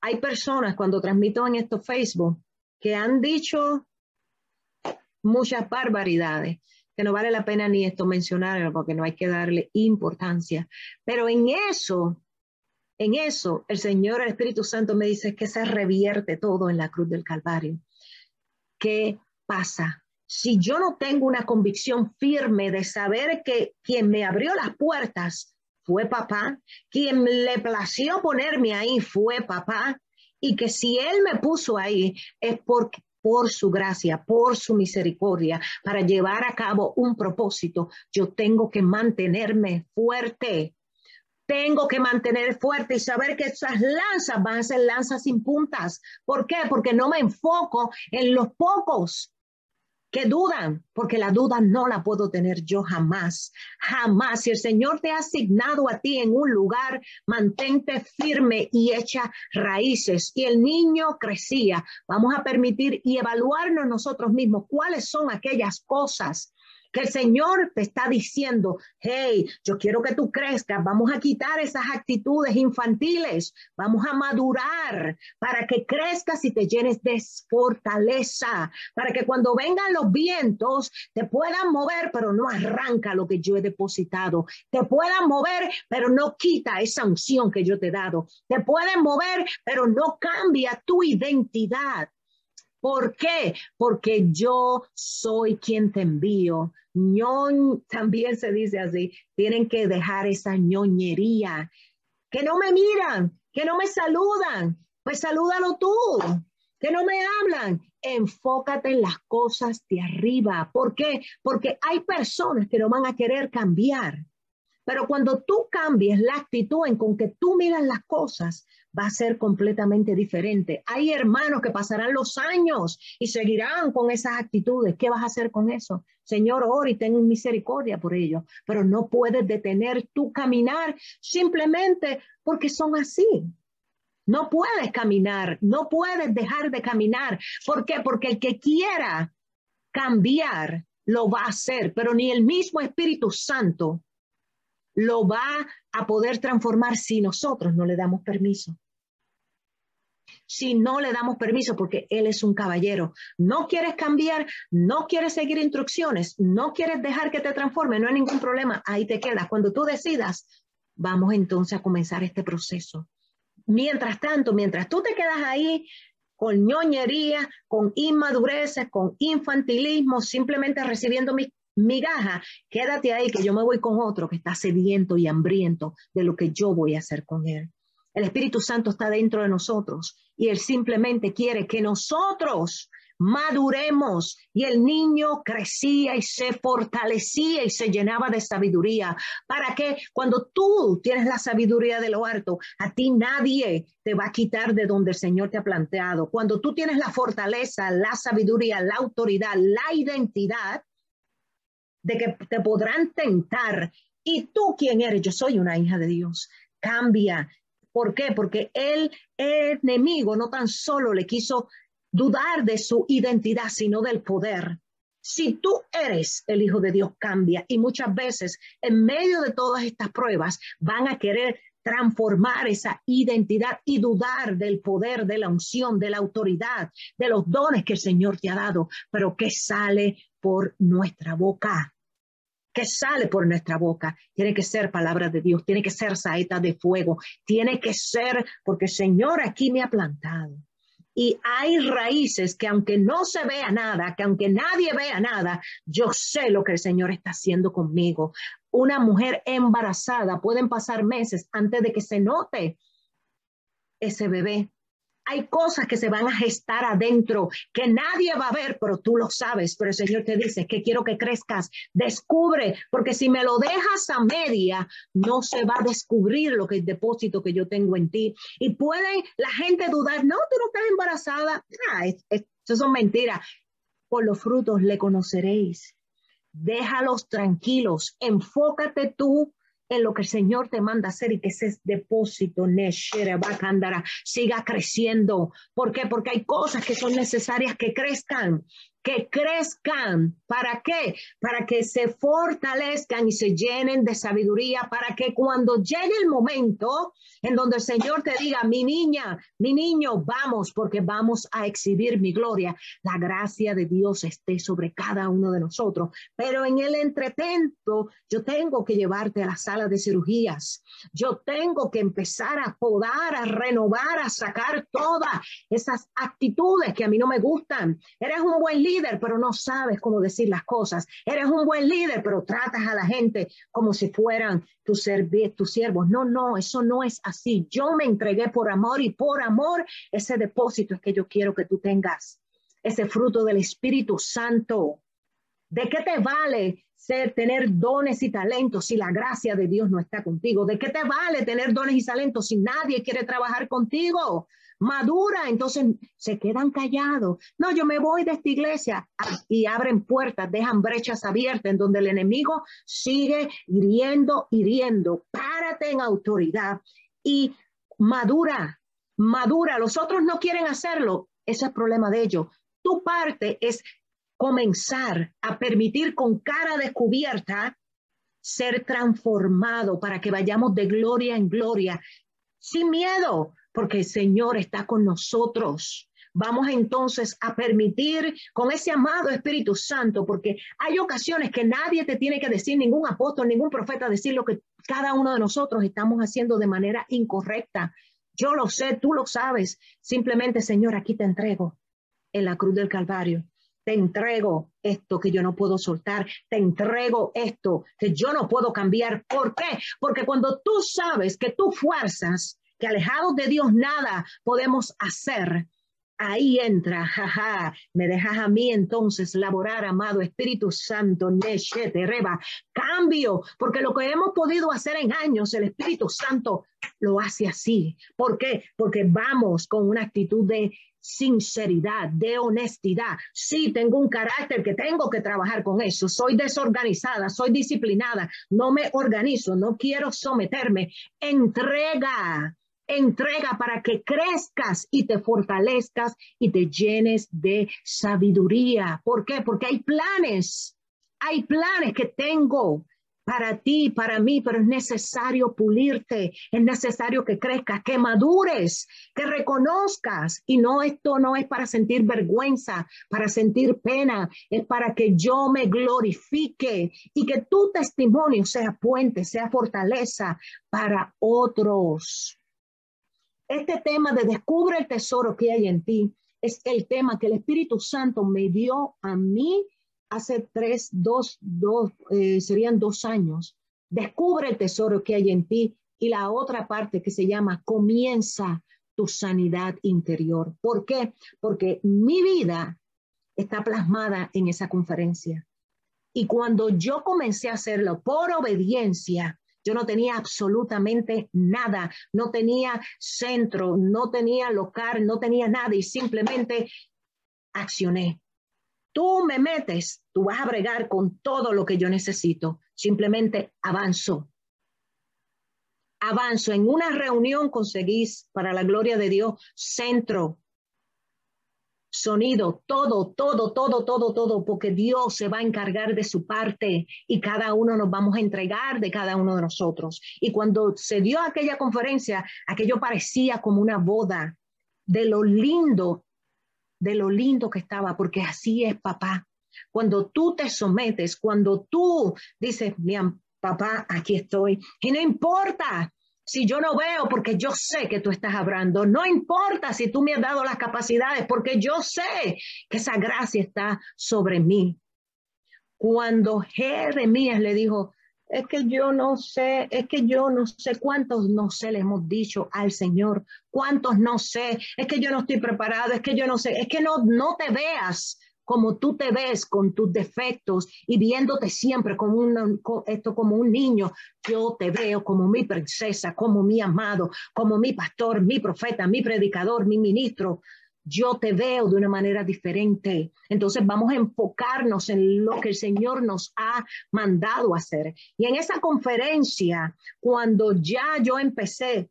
Speaker 2: hay personas cuando transmito en esto Facebook que han dicho muchas barbaridades, que no vale la pena ni esto mencionarlo porque no hay que darle importancia. Pero en eso, en eso, el Señor, el Espíritu Santo me dice que se revierte todo en la cruz del Calvario. ¿Qué pasa? Si yo no tengo una convicción firme de saber que quien me abrió las puertas fue papá, quien le plació ponerme ahí fue papá, y que si él me puso ahí es porque por su gracia, por su misericordia, para llevar a cabo un propósito, yo tengo que mantenerme fuerte. Tengo que mantener fuerte y saber que esas lanzas van a ser lanzas sin puntas. ¿Por qué? Porque no me enfoco en los pocos que dudan, porque la duda no la puedo tener yo jamás, jamás. Si el Señor te ha asignado a ti en un lugar, mantente firme y echa raíces. Y el niño crecía. Vamos a permitir y evaluarnos nosotros mismos cuáles son aquellas cosas que el Señor te está diciendo, hey, yo quiero que tú crezcas, vamos a quitar esas actitudes infantiles, vamos a madurar para que crezcas y te llenes de fortaleza, para que cuando vengan los vientos te puedan mover, pero no arranca lo que yo he depositado, te puedan mover, pero no quita esa unción que yo te he dado, te pueden mover, pero no cambia tu identidad. ¿Por qué? Porque yo soy quien te envío. Ñoñ también se dice así. Tienen que dejar esa ñoñería. Que no me miran, que no me saludan. Pues salúdalo tú. Que no me hablan. Enfócate en las cosas de arriba. ¿Por qué? Porque hay personas que no van a querer cambiar Pero cuando tú cambies la actitud en con que tú miras las cosas, va a ser completamente diferente. Hay hermanos que pasarán los años y seguirán con esas actitudes. ¿Qué vas a hacer con eso? Señor, ora y ten misericordia por ellos, pero no puedes detener tu caminar simplemente porque son así. No puedes caminar, no puedes dejar de caminar. ¿Por qué? Porque el que quiera cambiar lo va a hacer, pero ni el mismo Espíritu Santo lo va a poder transformar si nosotros no le damos permiso. Si no le damos permiso, porque Él es un caballero. No quieres cambiar, no quieres seguir instrucciones, no quieres dejar que te transforme, no hay ningún problema, ahí te quedas. Cuando tú decidas, vamos entonces a comenzar este proceso. Mientras tanto, mientras tú te quedas ahí con ñoñería, con inmadureces, con infantilismo, simplemente recibiendo mis migaja, quédate ahí que yo me voy con otro que está sediento y hambriento de lo que yo voy a hacer con él. El Espíritu Santo está dentro de nosotros y Él simplemente quiere que nosotros maduremos y el niño crecía y se fortalecía y se llenaba de sabiduría para que cuando tú tienes la sabiduría de lo alto, a ti nadie te va a quitar de donde el Señor te ha planteado. Cuando tú tienes la fortaleza, la sabiduría, la autoridad, la identidad, de que te podrán tentar. ¿Y tú quién eres? Yo soy una hija de Dios. Cambia. ¿Por qué? Porque el enemigo no tan solo le quiso dudar de su identidad, sino del poder. Si tú eres el Hijo de Dios, cambia. Y muchas veces, en medio de todas estas pruebas, van a querer transformar esa identidad y dudar del poder, de la unción, de la autoridad, de los dones que el Señor te ha dado, pero que sale por nuestra boca. Que sale por nuestra boca. Tiene que ser palabra de Dios, tiene que ser saeta de fuego, tiene que ser porque Señor aquí me ha plantado. Y hay raíces que aunque no se vea nada, que aunque nadie vea nada, yo sé lo que el Señor está haciendo conmigo. Una mujer embarazada pueden pasar meses antes de que se note ese bebé hay cosas que se van a gestar adentro que nadie va a ver, pero tú lo sabes. Pero el Señor te dice que quiero que crezcas, descubre, porque si me lo dejas a media, no se va a descubrir lo que es depósito que yo tengo en ti. Y puede la gente dudar, no, tú no estás embarazada. Ah, eso son mentiras. Por los frutos le conoceréis. Déjalos tranquilos, enfócate tú en lo que el Señor te manda hacer y que ese depósito siga creciendo. ¿Por qué? Porque hay cosas que son necesarias que crezcan que crezcan. ¿Para qué? Para que se fortalezcan y se llenen de sabiduría, para que cuando llegue el momento en donde el Señor te diga, mi niña, mi niño, vamos, porque vamos a exhibir mi gloria, la gracia de Dios esté sobre cada uno de nosotros. Pero en el entretento, yo tengo que llevarte a la sala de cirugías. Yo tengo que empezar a podar, a renovar, a sacar todas esas actitudes que a mí no me gustan. Eres un buen líder, pero no sabes cómo decir las cosas. Eres un buen líder, pero tratas a la gente como si fueran tus, tus siervos. No, no, eso no es así. Yo me entregué por amor y por amor ese depósito es que yo quiero que tú tengas. Ese fruto del Espíritu Santo. ¿De qué te vale ser, tener dones y talentos si la gracia de Dios no está contigo? ¿De qué te vale tener dones y talentos si nadie quiere trabajar contigo? Madura, entonces se quedan callados. No, yo me voy de esta iglesia y abren puertas, dejan brechas abiertas en donde el enemigo sigue hiriendo, hiriendo. Párate en autoridad y madura, madura. Los otros no quieren hacerlo, ese es el problema de ellos. Tu parte es comenzar a permitir con cara descubierta ser transformado para que vayamos de gloria en gloria, sin miedo, porque el Señor está con nosotros. Vamos entonces a permitir con ese amado Espíritu Santo, porque hay ocasiones que nadie te tiene que decir, ningún apóstol, ningún profeta, decir lo que cada uno de nosotros estamos haciendo de manera incorrecta. Yo lo sé, tú lo sabes. Simplemente, Señor, aquí te entrego en la cruz del Calvario. Te entrego esto que yo no puedo soltar. Te entrego esto que yo no puedo cambiar. ¿Por qué? Porque cuando tú sabes que tus fuerzas que alejados de Dios nada podemos hacer, ahí entra, jaja, me dejas a mí entonces laborar, amado Espíritu Santo, Neshete, Reba, cambio, porque lo que hemos podido hacer en años, el Espíritu Santo lo hace así. ¿Por qué? Porque vamos con una actitud de sinceridad, de honestidad. Sí, tengo un carácter que tengo que trabajar con eso. Soy desorganizada, soy disciplinada, no me organizo, no quiero someterme. Entrega, entrega para que crezcas y te fortalezcas y te llenes de sabiduría. ¿Por qué? Porque hay planes, hay planes que tengo para ti, para mí, pero es necesario pulirte, es necesario que crezcas, que madures, que reconozcas. Y no, esto no es para sentir vergüenza, para sentir pena, es para que yo me glorifique y que tu testimonio sea puente, sea fortaleza para otros. Este tema de descubre el tesoro que hay en ti es el tema que el Espíritu Santo me dio a mí hace tres, dos, dos, eh, serían dos años. Descubre el tesoro que hay en ti y la otra parte que se llama comienza tu sanidad interior. ¿Por qué? Porque mi vida está plasmada en esa conferencia. Y cuando yo comencé a hacerlo por obediencia, yo no tenía absolutamente nada, no tenía centro, no tenía local, no tenía nada y simplemente accioné. Tú me metes, tú vas a bregar con todo lo que yo necesito. Simplemente avanzo. Avanzo. En una reunión conseguís, para la gloria de Dios, centro, sonido, todo, todo, todo, todo, todo, porque Dios se va a encargar de su parte y cada uno nos vamos a entregar de cada uno de nosotros. Y cuando se dio aquella conferencia, aquello parecía como una boda de lo lindo, de lo lindo que estaba, porque así es papá. Cuando tú te sometes, cuando tú dices, mi papá, aquí estoy, y no importa si yo no veo porque yo sé que tú estás hablando, no importa si tú me has dado las capacidades porque yo sé que esa gracia está sobre mí. Cuando Jeremías le dijo, es que yo no sé, es que yo no sé cuántos no sé le hemos dicho al Señor, cuántos no sé, es que yo no estoy preparado, es que yo no sé, es que no, no te veas como tú te ves con tus defectos y viéndote siempre como esto como un niño, yo te veo como mi princesa, como mi amado, como mi pastor, mi profeta, mi predicador, mi ministro. Yo te veo de una manera diferente. Entonces vamos a enfocarnos en lo que el Señor nos ha mandado hacer. Y en esa conferencia, cuando ya yo empecé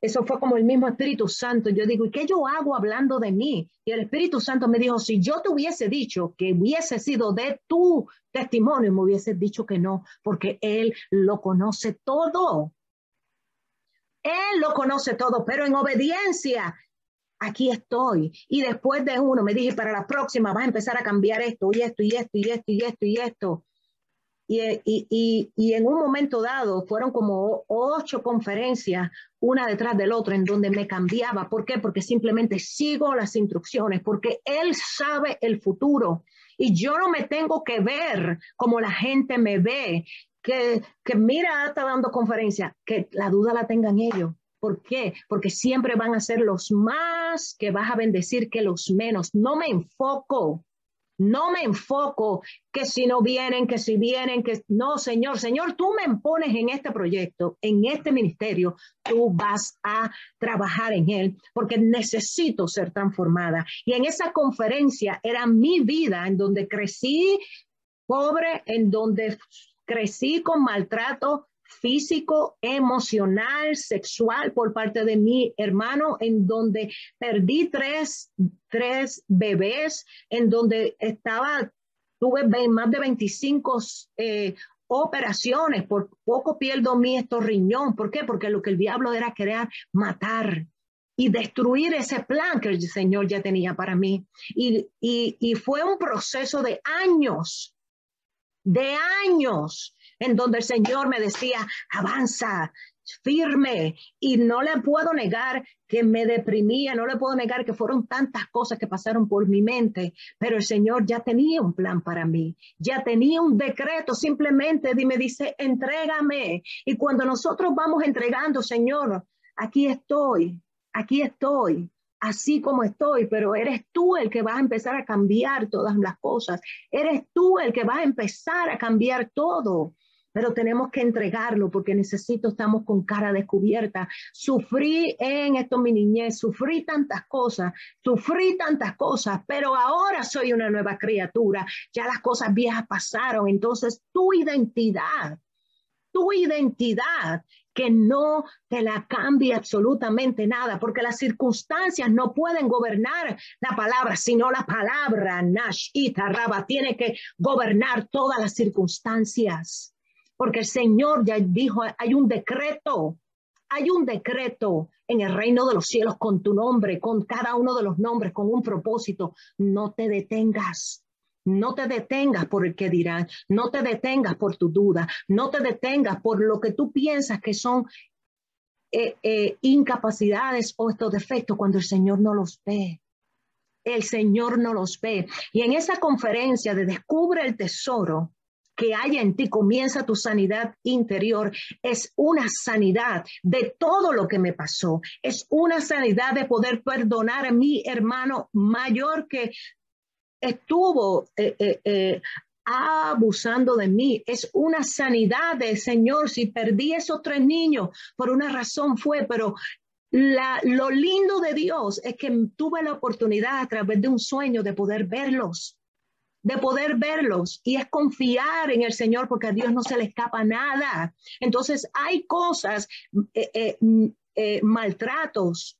Speaker 2: eso fue como el mismo Espíritu Santo. Yo digo, ¿y qué yo hago hablando de mí? Y el Espíritu Santo me dijo, si yo te hubiese dicho que hubiese sido de tu testimonio, me hubiese dicho que no, porque Él lo conoce todo. Él lo conoce todo, pero en obediencia, aquí estoy. Y después de uno, me dije, para la próxima vas a empezar a cambiar esto y esto y esto y esto y esto y esto. Y, en un momento dado fueron como ocho conferencias, una detrás del otro, en donde me cambiaba. ¿Por qué? Porque simplemente sigo las instrucciones, porque Él sabe el futuro y yo no me tengo que ver como la gente me ve, que, que mira, está dando conferencia, que la duda la tengan ellos. ¿Por qué? Porque siempre van a ser los más que vas a bendecir que los menos. No me enfoco no me enfoco que si no vienen, que si vienen, que no, Señor, Señor, tú me pones en este proyecto, en este ministerio, tú vas a trabajar en él porque necesito ser transformada. Y en esa conferencia era mi vida en donde crecí pobre, en donde crecí con maltrato, físico, emocional, sexual por parte de mi hermano, en donde perdí tres, tres bebés, en donde estaba, tuve más de 25 eh, operaciones, por poco pierdo mi riñón. ¿Por qué? Porque lo que el diablo era querer matar y destruir ese plan que el Señor ya tenía para mí. Y, y, y fue un proceso de años, de años, en donde el Señor me decía, avanza, firme y no le puedo negar que me deprimía, no le puedo negar que fueron tantas cosas que pasaron por mi mente, pero el Señor ya tenía un plan para mí, ya tenía un decreto, simplemente me dice, entrégame. Y cuando nosotros vamos entregando, Señor, aquí estoy, aquí estoy, así como estoy, pero eres tú el que va a empezar a cambiar todas las cosas. Eres tú el que va a empezar a cambiar todo pero tenemos que entregarlo porque necesito, estamos con cara descubierta. Sufrí en esto mi niñez, sufrí tantas cosas, sufrí tantas cosas, pero ahora soy una nueva criatura. Ya las cosas viejas pasaron, entonces tu identidad, tu identidad que no te la cambie absolutamente nada, porque las circunstancias no pueden gobernar la palabra, sino la palabra, Nash y Tarraba, tiene que gobernar todas las circunstancias porque el Señor ya dijo, hay un decreto, hay un decreto en el reino de los cielos con tu nombre, con cada uno de los nombres, con un propósito. No te detengas. No te detengas por el que dirán, no te detengas por tu duda, no te detengas por lo que tú piensas que son eh, eh, incapacidades o estos defectos cuando el Señor no los ve. El Señor no los ve. Y en esa conferencia de Descubre el Tesoro, que haya en ti, comienza tu sanidad interior. Es una sanidad de todo lo que me pasó. Es una sanidad de poder perdonar a mi hermano mayor que estuvo eh, eh, eh, abusando de mí. Es una sanidad de Señor. Si perdí esos tres niños, por una razón fue, pero lo lindo de Dios es que tuve la oportunidad a través de un sueño de poder verlos de poder verlos y es confiar en el Señor porque a Dios no se le escapa nada. Entonces hay cosas, eh, eh, mm, eh, maltratos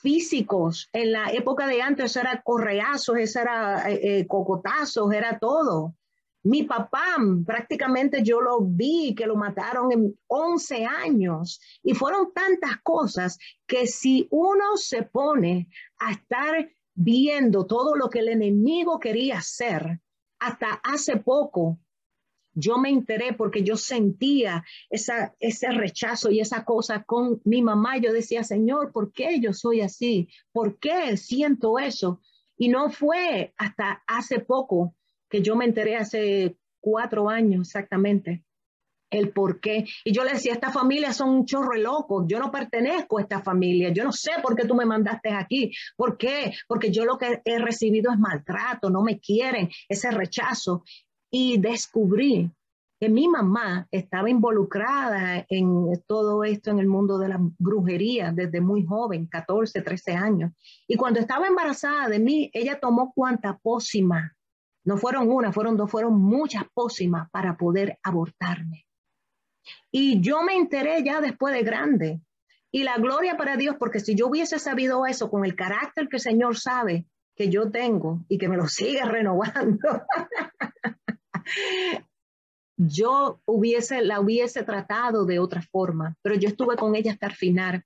Speaker 2: físicos. En la época de antes era correazos, eso era cocotazos, era todo. Mi papá prácticamente yo lo vi que lo mataron en 11 años y fueron tantas cosas que si uno se pone a estar viendo todo lo que el enemigo quería hacer. Hasta hace poco yo me enteré porque yo sentía esa, ese rechazo y esa cosa con mi mamá. Yo decía, Señor, ¿por qué yo soy así? ¿Por qué siento eso? Y no fue hasta hace poco que yo me enteré, hace cuatro años exactamente, el por qué. Y yo le decía, esta familia son un chorro de locos, yo no pertenezco a esta familia, yo no sé por qué tú me mandaste aquí, ¿por qué? Porque yo lo que he recibido es maltrato, no me quieren, ese rechazo. Y descubrí que mi mamá estaba involucrada en todo esto en el mundo de la brujería desde muy joven, 14, 13 años. Y cuando estaba embarazada de mí, ella tomó cuanta pócima. No fueron una, fueron dos, fueron muchas pócimas para poder abortarme. Y yo me enteré ya después de grande. Y la gloria para Dios, porque si yo hubiese sabido eso con el carácter que el Señor sabe que yo tengo y que me lo sigue renovando, yo hubiese, la hubiese tratado de otra forma, pero yo estuve con ella hasta el final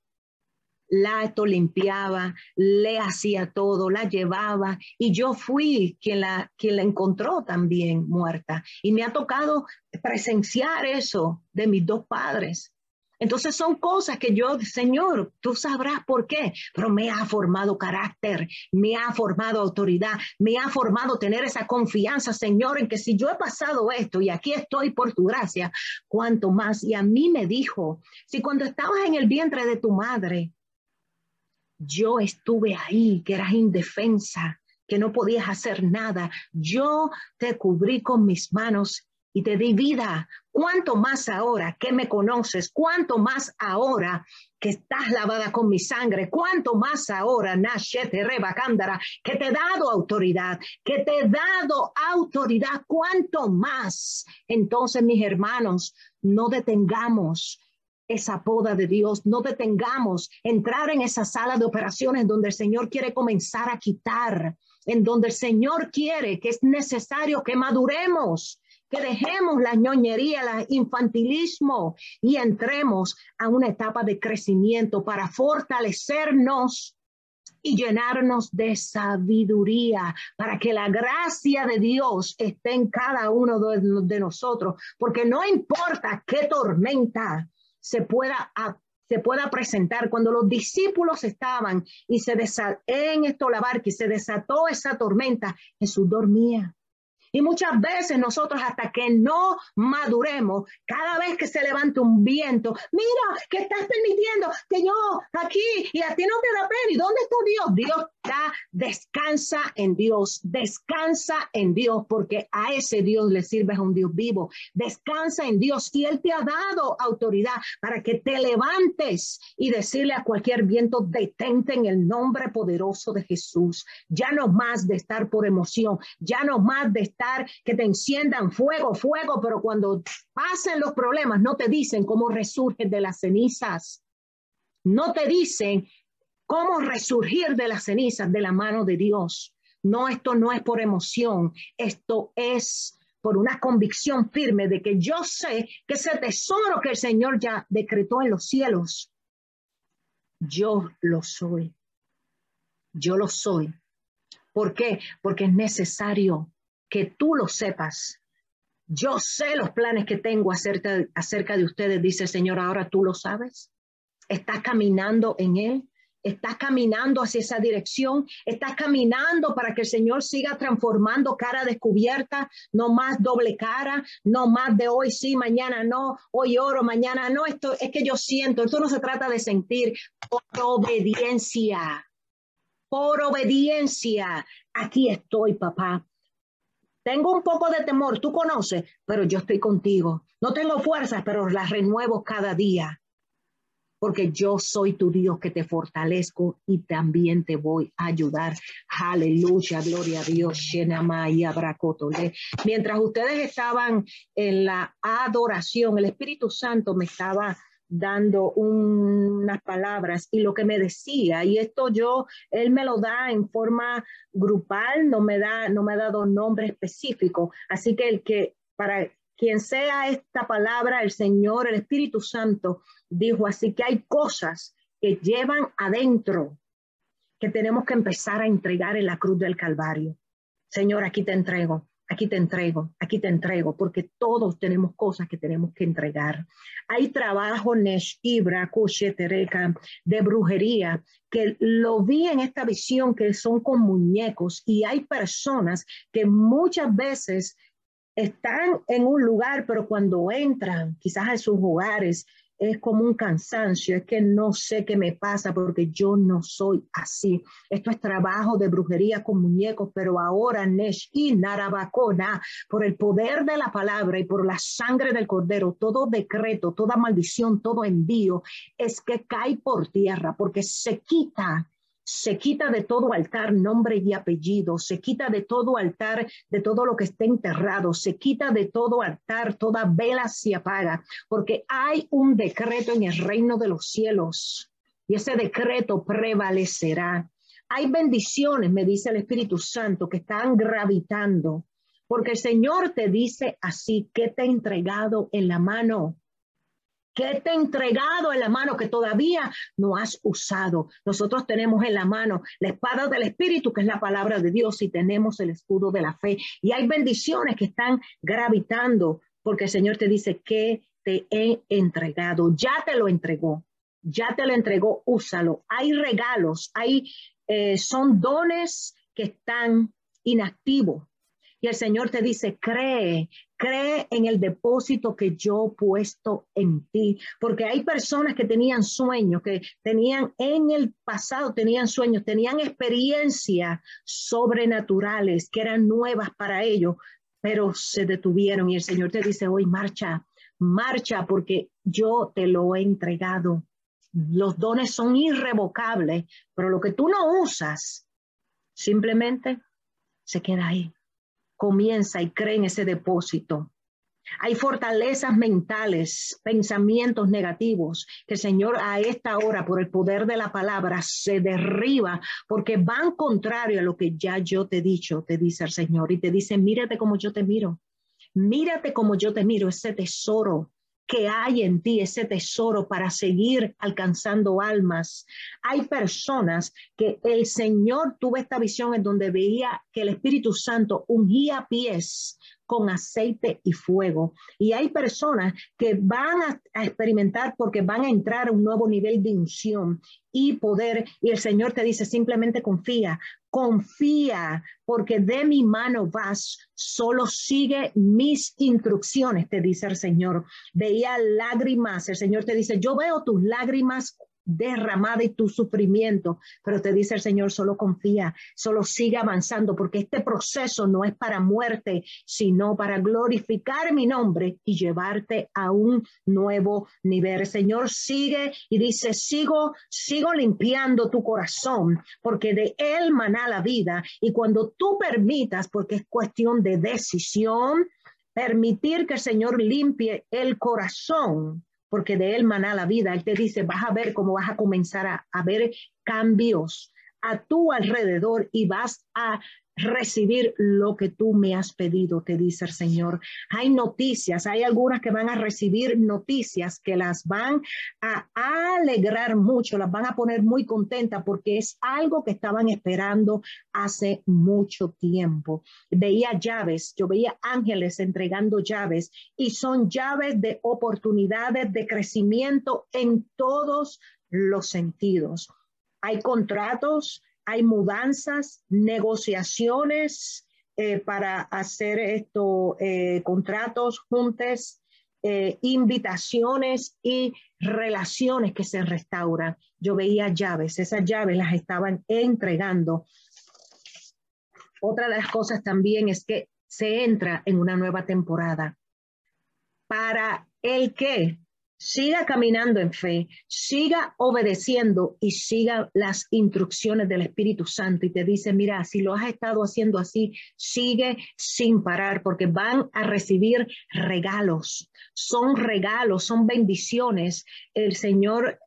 Speaker 2: la esto limpiaba, le hacía todo, la llevaba y yo fui quien la, quien la encontró también muerta. Y me ha tocado presenciar eso de mis dos padres. Entonces son cosas que yo, Señor, tú sabrás por qué, pero me ha formado carácter, me ha formado autoridad, me ha formado tener esa confianza, Señor, en que si yo he pasado esto y aquí estoy por tu gracia, cuanto más. Y a mí me dijo, si cuando estabas en el vientre de tu madre, yo estuve ahí, que eras indefensa, que no podías hacer nada. Yo te cubrí con mis manos y te di vida. ¿Cuánto más ahora que me conoces? ¿Cuánto más ahora que estás lavada con mi sangre? ¿Cuánto más ahora, Nashete Rebacándara, que te he dado autoridad? Que te he dado autoridad. ¿Cuánto más? Entonces, mis hermanos, no detengamos esa poda de Dios, no detengamos entrar en esa sala de operaciones donde el Señor quiere comenzar a quitar, en donde el Señor quiere que es necesario que maduremos, que dejemos la ñoñería, el infantilismo y entremos a una etapa de crecimiento para fortalecernos y llenarnos de sabiduría para que la gracia de Dios esté en cada uno de, de nosotros, porque no importa qué tormenta, se pueda, se pueda presentar. Cuando los discípulos estaban y se en esto la barca y se desató esa tormenta, Jesús dormía. Y muchas veces nosotros hasta que no maduremos, cada vez que se levante un viento, mira que estás permitiendo que yo aquí y a ti no te da pena. ¿Y dónde está Dios? Dios está, descansa en Dios, descansa en Dios, porque a ese Dios le sirve a un Dios vivo. Descansa en Dios y Él te ha dado autoridad para que te levantes y decirle a cualquier viento, detente en el nombre poderoso de Jesús. Ya no más de estar por emoción, ya no más de estar que te enciendan fuego, fuego, pero cuando pasen los problemas no te dicen cómo resurgen de las cenizas. No te dicen cómo resurgir de las cenizas de la mano de Dios. No, esto no es por emoción, esto es por una convicción firme de que yo sé que ese tesoro que el Señor ya decretó en los cielos, yo lo soy. Yo lo soy. ¿Por qué? Porque es necesario que tú lo sepas. Yo sé los planes que tengo acerca, acerca de ustedes, dice el Señor, ahora tú lo sabes. Estás caminando en Él, estás caminando hacia esa dirección, estás caminando para que el Señor siga transformando cara descubierta, no más doble cara, no más de hoy sí, mañana no, hoy oro, mañana no, esto es que yo siento, esto no se trata de sentir por obediencia, por obediencia. Aquí estoy, papá. Tengo un poco de temor, tú conoces, pero yo estoy contigo. No tengo fuerzas, pero las renuevo cada día. Porque yo soy tu Dios que te fortalezco y también te voy a ayudar. Aleluya, gloria a Dios. Mientras ustedes estaban en la adoración, el Espíritu Santo me estaba dando unas palabras y lo que me decía, y esto yo, él me lo da en forma grupal, no me da, no me ha dado nombre específico. Así que el que, para quien sea esta palabra, el Señor, el Espíritu Santo, dijo así que hay cosas que llevan adentro que tenemos que empezar a entregar en la cruz del Calvario. Señor, aquí te entrego aquí te entrego, aquí te entrego, porque todos tenemos cosas que tenemos que entregar. Hay trabajo Nesh Ibra, de brujería, que lo vi en esta visión que son con muñecos y hay personas que muchas veces están en un lugar, pero cuando entran quizás a sus hogares es como un cansancio, es que no sé qué me pasa porque yo no soy así. Esto es trabajo de brujería con muñecos, pero ahora Nesh y Narabacona, por el poder de la palabra y por la sangre del cordero, todo decreto, toda maldición, todo envío, es que cae por tierra porque se quita se quita de todo altar nombre y apellido, se quita de todo altar de todo lo que esté enterrado, se quita de todo altar, toda vela se apaga, porque hay un decreto en el reino de los cielos y ese decreto prevalecerá. Hay bendiciones, me dice el Espíritu Santo, que están gravitando, porque el Señor te dice así, que te he entregado en la mano que te he entregado en la mano que todavía no has usado. Nosotros tenemos en la mano la espada del Espíritu, que es la palabra de Dios, y tenemos el escudo de la fe. Y hay bendiciones que están gravitando, porque el Señor te dice que te he entregado, ya te lo entregó, ya te lo entregó, úsalo. Hay regalos, hay, eh, son dones que están inactivos y el Señor te dice, cree, cree en el depósito que yo he puesto en ti. Porque hay personas que tenían sueños, que tenían en el pasado, tenían sueños, tenían experiencias sobrenaturales que eran nuevas para ellos, pero se detuvieron. Y el Señor te dice, hoy marcha, marcha porque yo te lo he entregado. Los dones son irrevocables, pero lo que tú no usas, simplemente se queda ahí comienza y cree en ese depósito. Hay fortalezas mentales, pensamientos negativos que Señor a esta hora, por el poder de la palabra, se derriba porque van contrario a lo que ya yo te he dicho, te dice el Señor. Y te dice, mírate como yo te miro, mírate como yo te miro, ese tesoro que hay en ti, ese tesoro para seguir alcanzando almas. Hay personas que el Señor tuvo esta visión en donde veía que el Espíritu Santo ungía pies con aceite y fuego. Y hay personas que van a, experimentar porque van a entrar a un nuevo nivel de unción y poder. Y el Señor te dice, simplemente confía, confía, porque de mi mano vas, solo sigue mis instrucciones, te dice el Señor. Veía lágrimas, el Señor te dice, yo veo tus lágrimas derramada y tu sufrimiento, pero te dice el Señor, solo confía, solo sigue avanzando, porque este proceso no es para muerte, sino para glorificar mi nombre y llevarte a un nuevo nivel. El Señor sigue y dice, sigo, sigo limpiando tu corazón, porque de él maná la vida. Y cuando tú permitas, porque es cuestión de decisión, permitir que el Señor limpie el corazón, porque de él maná la vida. Él te dice, vas a ver cómo vas a comenzar a, a ver cambios a tu alrededor y vas a recibir lo que tú me has pedido, te dice el Señor. Hay noticias, hay algunas que van a recibir noticias que las van a alegrar mucho, las van a poner muy contentas porque es algo que estaban esperando hace mucho tiempo. Veía llaves, yo veía ángeles entregando llaves y son llaves de oportunidades de crecimiento en todos los sentidos. Hay contratos, hay mudanzas, negociaciones eh, para hacer estos eh, contratos juntos, eh, invitaciones y relaciones que se restauran. Yo veía llaves, esas llaves las estaban entregando. Otra de las cosas también es que se entra en una nueva temporada. Para el que siga caminando en fe, siga obedeciendo y siga las instrucciones del Espíritu Santo y te dice, mira, si lo has estado haciendo así, sigue sin parar porque van a recibir regalos. Son regalos, son bendiciones. El Señor,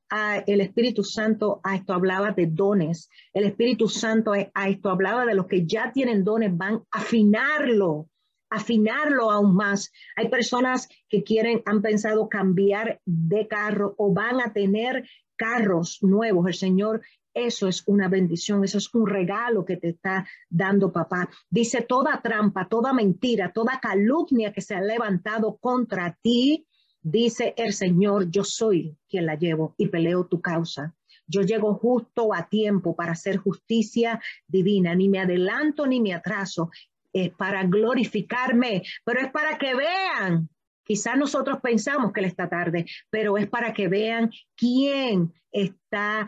Speaker 2: el Espíritu Santo a esto hablaba de dones. El Espíritu Santo a esto hablaba de los que ya tienen dones, van a afinarlo afinarlo aún más. Hay personas que quieren, han pensado cambiar de carro o van a tener carros nuevos. El Señor, eso es una bendición, eso es un regalo que te está dando papá. Dice toda trampa, toda mentira, toda calumnia que se ha levantado contra ti, dice el Señor, yo soy quien la llevo y peleo tu causa. Yo llego justo a tiempo para hacer justicia divina, ni me adelanto ni me atraso es para glorificarme, pero es para que vean. Quizás nosotros pensamos que él está tarde, pero es para que vean quién está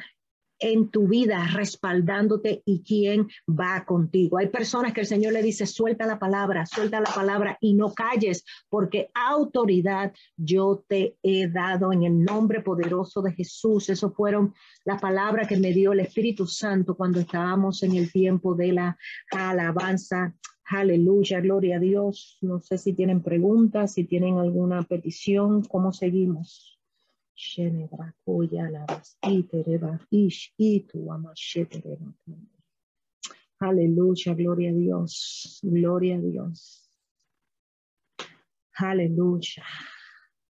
Speaker 2: en tu vida respaldándote y quién va contigo. Hay personas que el Señor le dice, suelta la palabra, suelta la palabra y no calles, porque autoridad yo te he dado en el nombre poderoso de Jesús. Eso fueron las palabras que me dio el Espíritu Santo cuando estábamos en el tiempo de la alabanza Aleluya, gloria a Dios. No sé si tienen preguntas, si tienen alguna petición, ¿cómo seguimos? Aleluya, gloria a Dios, gloria a Dios. Aleluya.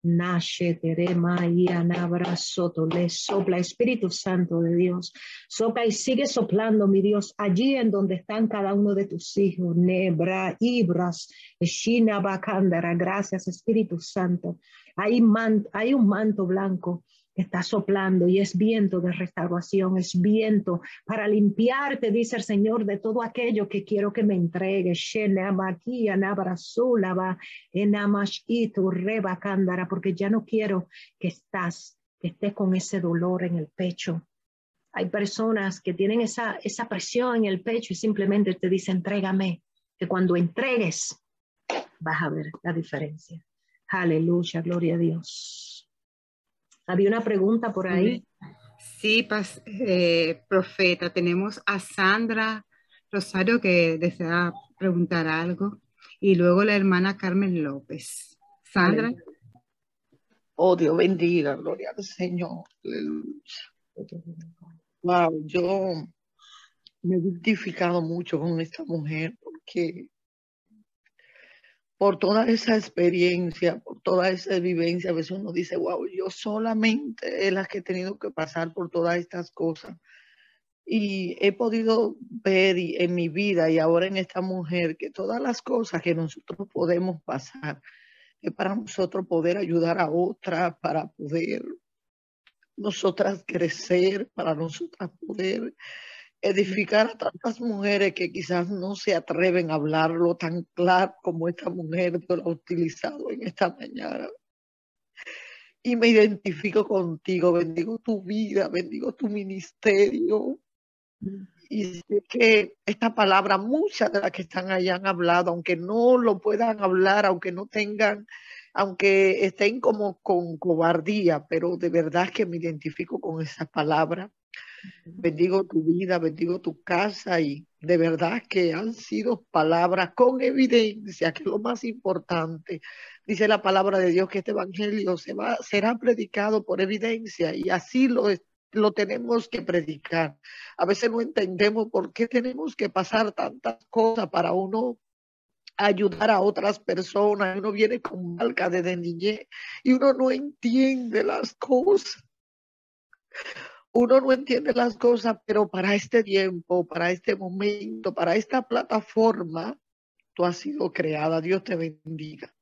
Speaker 2: Nashe terema y anabra soto, le sopla Espíritu Santo de Dios. Sopla y sigue soplando, mi Dios, allí en donde están cada uno de tus hijos. Nebra, Ibras, Shina Bakandara. Gracias, Espíritu Santo. Hay un manto blanco está soplando y es viento de restauración, es viento para limpiarte, dice el Señor, de todo aquello que quiero que me entregue. Porque ya no quiero que estás, que estés con ese dolor en el pecho. Hay personas que tienen esa, presión en el pecho y simplemente te dicen, entrégame, que cuando entregues vas a ver la diferencia. Aleluya, gloria a Dios. Había una pregunta por ahí.
Speaker 3: Sí, eh, profeta, tenemos a Sandra Rosario que desea preguntar algo y luego la hermana Carmen López. Sandra.
Speaker 4: Oh, Dios bendiga, gloria al Señor. Wow, yo me he identificado mucho con esta mujer porque por toda esa experiencia, por toda esa vivencia, a veces uno dice, wow, yo solamente es la que he tenido que pasar por todas estas cosas. Y he podido ver en mi vida y ahora en esta mujer que todas las cosas que nosotros podemos pasar es para nosotros poder ayudar a otra, para poder nosotras crecer, para nosotras poder edificar a tantas mujeres que quizás no se atreven a hablarlo tan claro como esta mujer lo ha utilizado en esta mañana. Y me identifico contigo, bendigo tu vida, bendigo tu ministerio. Y sé que esta palabra, muchas de las que están allá han hablado, aunque no lo puedan hablar, aunque no tengan, aunque estén como con cobardía, pero de verdad que me identifico con esa palabra Bendigo tu vida, bendigo tu casa y de verdad que han sido palabras con evidencia, que es lo más importante. Dice la palabra de Dios que este evangelio se va, será predicado por evidencia y así lo, lo tenemos que predicar. A veces no entendemos por qué tenemos que pasar tantas cosas para uno ayudar a otras personas. Uno viene con marca de niñez y uno no entiende las cosas uno no entiende las cosas, pero para este tiempo, para este momento, para esta plataforma, tú has sido creada. Dios te bendiga.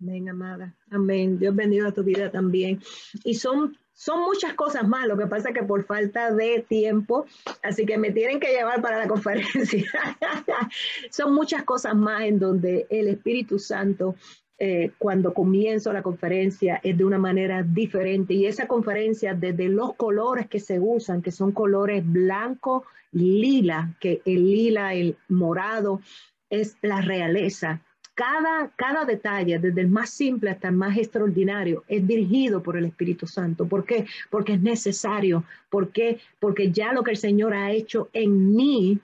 Speaker 2: Amén, amada. Amén. Dios bendiga tu vida también. Y son, son muchas cosas más. Lo que pasa es que por falta de tiempo, así que me tienen que llevar para la conferencia. son muchas cosas más en donde el Espíritu Santo eh, cuando comienzo la conferencia es de una manera diferente y esa conferencia desde los colores que se usan, que son colores blanco, lila, que el lila, el morado, es la realeza. Cada, cada detalle, desde el más simple hasta el más extraordinario, es dirigido por el Espíritu Santo. ¿Por qué? Porque es necesario. ¿Por qué? Porque ya lo que el Señor ha hecho en mí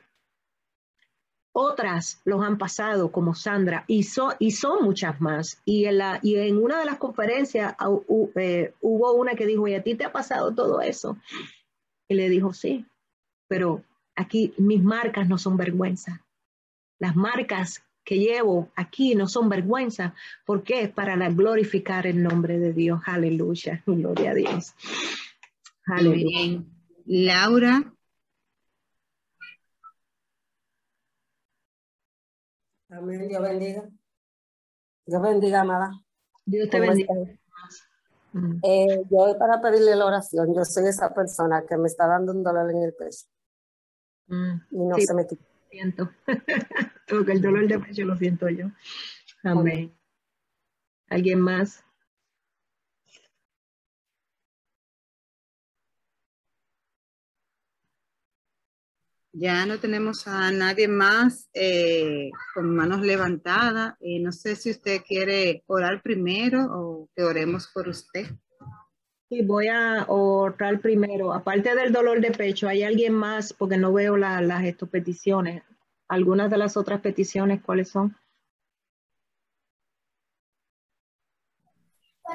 Speaker 2: otras los han pasado, como Sandra, y, y son muchas más. Y en, la, y en una de las conferencias eh, hubo una que dijo, ¿y a ti te ha pasado todo eso? Y le dijo, sí, pero aquí mis marcas no son vergüenza. Las marcas que llevo aquí no son vergüenza, porque es para glorificar el nombre de Dios. Aleluya, gloria a Dios.
Speaker 3: Aleluya. Laura.
Speaker 5: Amén, Dios bendiga. Dios bendiga, amada.
Speaker 2: Dios te bendiga.
Speaker 5: Eh, yo para pedirle la oración, yo soy esa persona que me está dando un dolor en el pecho. Mm, y no se me quita.
Speaker 2: Siento. Porque el dolor de pecho lo siento yo. Amén. ¿Alguien más?
Speaker 3: Ya no tenemos a nadie más eh, con manos levantadas. Eh, no sé si usted quiere orar primero o que oremos por usted.
Speaker 2: Sí, voy a orar primero. Aparte del dolor de pecho, ¿hay alguien más? Porque no veo las estas peticiones. Algunas de las otras peticiones, ¿cuáles son?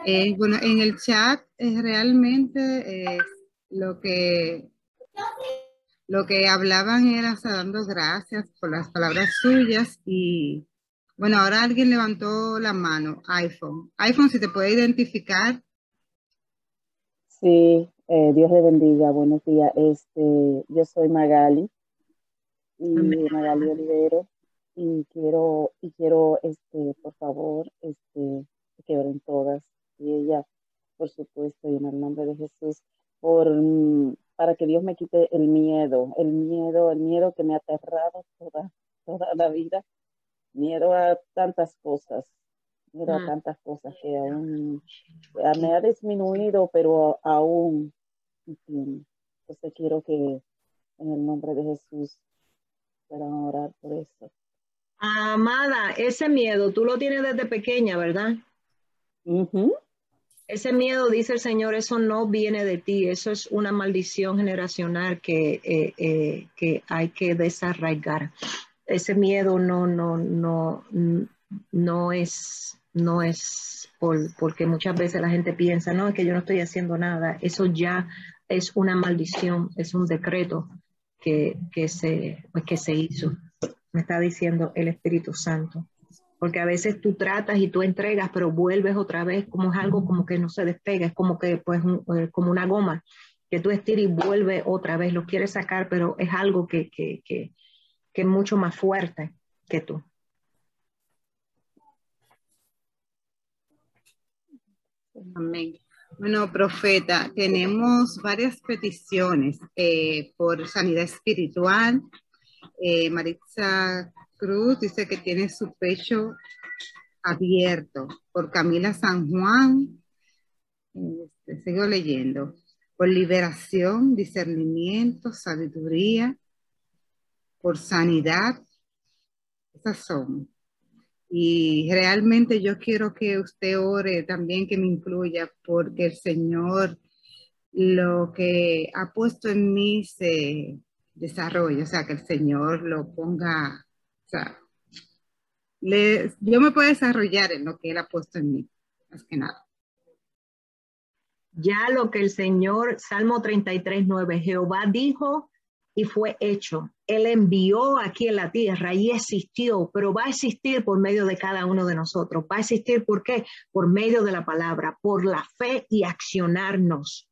Speaker 3: Eh, bueno, en el chat es realmente lo que lo que hablaban era dando gracias por las palabras suyas y bueno, ahora alguien levantó la mano, iPhone. iPhone, si te puede identificar.
Speaker 6: Sí, eh, Dios le bendiga, buenos días. Este, yo soy Magali y Magali Olivero y quiero, y quiero, este, por favor, este, que oren todas y ella, por supuesto, y en el nombre de Jesús, por mm, para que Dios me quite el miedo, el miedo, el miedo que me ha aterrado toda, toda la vida, miedo a tantas cosas, miedo a mm. tantas cosas que aún me ha disminuido, pero aún, entonces quiero que en el nombre de Jesús puedan orar por eso.
Speaker 2: Amada, ese miedo tú lo tienes desde pequeña, ¿verdad? Ese miedo, dice el Señor, eso no viene de ti, eso es una maldición generacional que, eh, eh, que hay que desarraigar. Ese miedo no, no, no, no es, no es porque muchas veces la gente piensa, no, es que yo no estoy haciendo nada. Eso ya es una maldición, es un decreto que, que, se, pues, que se hizo. Me está diciendo el Espíritu Santo porque a veces tú tratas y tú entregas, pero vuelves otra vez, como es algo como que no se despega, es como que pues eh, como una goma que tú estires y vuelve otra vez, lo quieres sacar, pero es algo que, que, que, que es mucho más fuerte que tú.
Speaker 3: Amén. Bueno, profeta, tenemos varias peticiones eh, por sanidad espiritual. Eh, Maritza Cruz dice que tiene su pecho abierto. Por Camila San Juan, este, sigo leyendo por liberación, discernimiento, sabiduría, por sanidad. Esas son. Y realmente yo quiero que usted ore también, que me incluya, porque el Señor lo que ha puesto en mí se desarrolla, o sea, que el Señor lo ponga, yo me puedo desarrollar en lo que Él ha puesto en mí, más que nada.
Speaker 2: Ya lo que el Señor, Salmo 33, 9, Jehová dijo y fue hecho. Él envió aquí en la tierra y existió, pero va a existir por medio de cada uno de nosotros. Va a existir, ¿por qué? Por medio de la palabra, por la fe y accionarnos.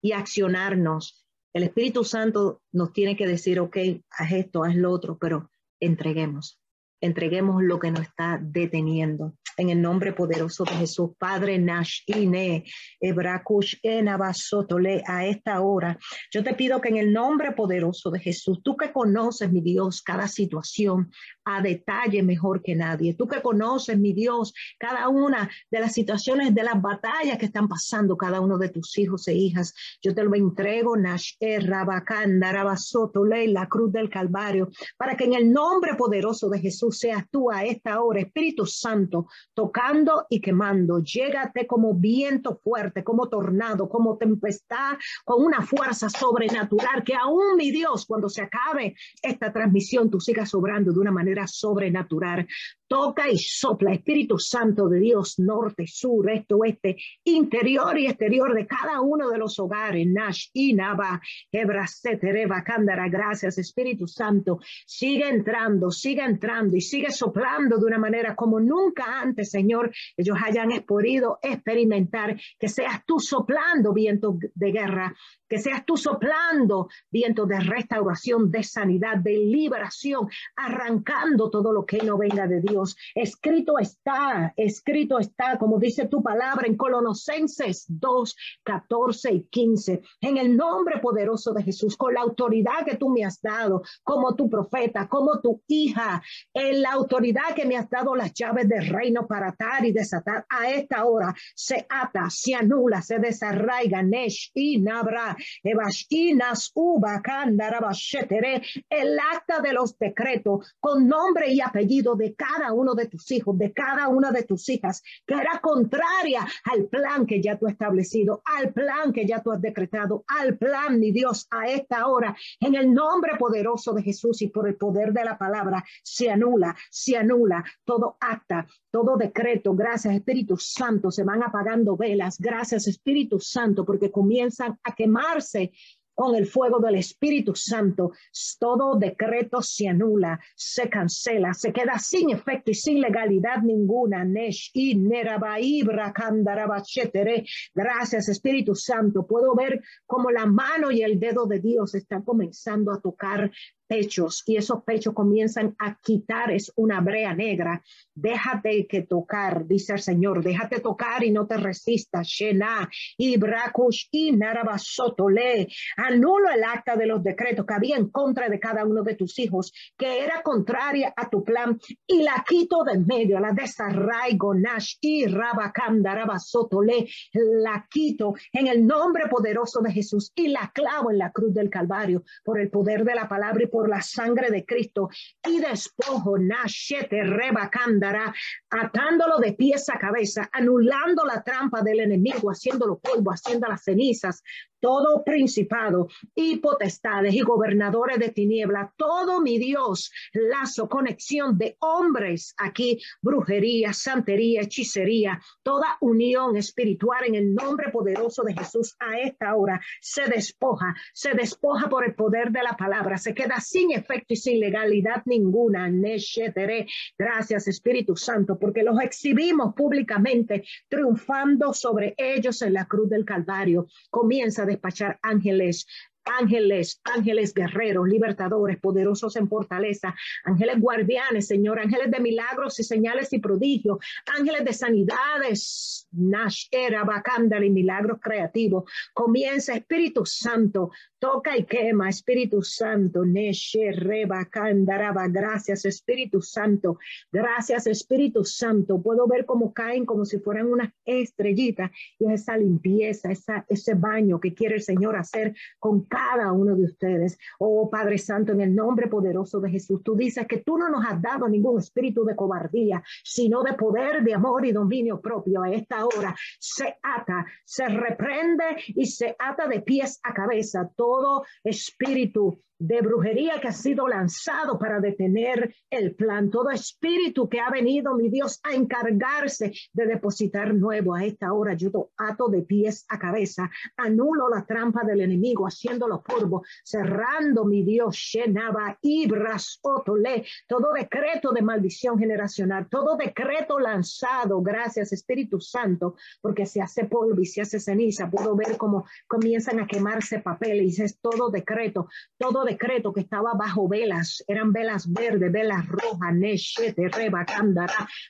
Speaker 2: Y accionarnos. El Espíritu Santo nos tiene que decir, ok, haz esto, haz lo otro, pero entreguemos entreguemos lo que nos está deteniendo. En el nombre poderoso de Jesús, Padre Nash, Ine, Ebrakush, Enabasotole, a esta hora, yo te pido que en el nombre poderoso de Jesús, tú que conoces, mi Dios, cada situación a detalle mejor que nadie, tú que conoces, mi Dios, cada una de las situaciones, de las batallas que están pasando cada uno de tus hijos e hijas, yo te lo entrego, Nash, Rabacán, Darabasotole, la cruz del Calvario, para que en el nombre poderoso de Jesús, seas tú a esta hora, Espíritu Santo, tocando y quemando. Llégate como viento fuerte, como tornado, como tempestad, con una fuerza sobrenatural, que aún mi Dios, cuando se acabe esta transmisión, tú sigas sobrando de una manera sobrenatural. Toca y sopla, Espíritu Santo de Dios, norte, sur, este, oeste, interior y exterior de cada uno de los hogares. Nash, Inaba, Hebrasetereba, Cándara, gracias, Espíritu Santo. Sigue entrando, sigue entrando y sigue soplando de una manera como nunca antes, Señor, ellos hayan podido experimentar que seas tú soplando viento de guerra, que seas tú soplando viento de restauración, de sanidad, de liberación, arrancando todo lo que no venga de Dios. Escrito está, escrito está, como dice tu palabra en Colonosenses 2, 14 y 15, en el nombre poderoso de Jesús, con la autoridad que tú me has dado, como tu profeta, como tu hija, en la autoridad que me has dado las llaves del reino para atar y desatar a esta hora, se ata, se anula, se desarraiga, nesh y nabra, el acta de los decretos con nombre y apellido de cada uno de tus hijos, de cada una de tus hijas, que era contraria al plan que ya tú has establecido, al plan que ya tú has decretado, al plan, mi Dios, a esta hora, en el nombre poderoso de Jesús y por el poder de la palabra, se anula, se anula todo acta, todo decreto. Gracias, Espíritu Santo, se van apagando velas. Gracias, Espíritu Santo, porque comienzan a quemar con el fuego del Espíritu Santo, todo decreto se anula, se cancela, se queda sin efecto y sin legalidad ninguna. Gracias, Espíritu Santo. Puedo ver como la mano y el dedo de Dios están comenzando a tocar pechos y esos pechos comienzan a quitar, es una brea negra. Déjate que tocar, dice el Señor, déjate tocar y no te resistas. Shena, Ibrakush y Narabasotole. Anulo el acta de los decretos que había en contra de cada uno de tus hijos, que era contraria a tu plan, y la quito de medio, la desarraigo, Nash y Rabakam Darabasotole. La quito en el nombre poderoso de Jesús y la clavo en la cruz del Calvario por el poder de la palabra y por la sangre de Cristo y despojo, Nashete Rebacándara, atándolo de pies a cabeza, anulando la trampa del enemigo, haciéndolo polvo, haciendo las cenizas, todo principado y potestades y gobernadores de tiniebla, todo mi Dios, lazo, conexión de hombres aquí, brujería, santería, hechicería, toda unión espiritual en el nombre poderoso de Jesús a esta hora se despoja, se despoja por el poder de la palabra, se queda sin efecto y sin legalidad ninguna. Gracias Espíritu Santo, porque los exhibimos públicamente, triunfando sobre ellos en la cruz del Calvario. Comienza de despachar ángeles ángeles, ángeles guerreros, libertadores, poderosos en fortaleza, ángeles guardianes, Señor, ángeles de milagros y señales y prodigios, ángeles de sanidades, Nash era y milagros creativos. Comienza Espíritu Santo Toca y quema, Espíritu Santo. Neshe reba candaraba. Gracias, Espíritu Santo. Gracias, Espíritu Santo. Puedo ver cómo caen como si fueran unas estrellitas y esa limpieza, esa, ese baño que quiere el Señor hacer con cada uno de ustedes. Oh Padre Santo, en el nombre poderoso de Jesús, tú dices que tú no nos has dado ningún espíritu de cobardía, sino de poder, de amor y dominio propio. A esta hora se ata, se reprende y se ata de pies a cabeza todo espíritu de brujería que ha sido lanzado para detener el plan, todo espíritu que ha venido, mi Dios, a encargarse de depositar nuevo a esta hora, yo ato de pies a cabeza, anulo la trampa del enemigo, haciéndolo polvo, cerrando, mi Dios, Shenaba, Ibras, Otole, todo decreto de maldición generacional, todo decreto lanzado, gracias Espíritu Santo, porque se hace polvo y se hace ceniza, puedo ver cómo comienzan a quemarse papeles, es todo decreto, todo decreto que estaba bajo velas, eran velas verdes, velas rojas, Neshete, Reba.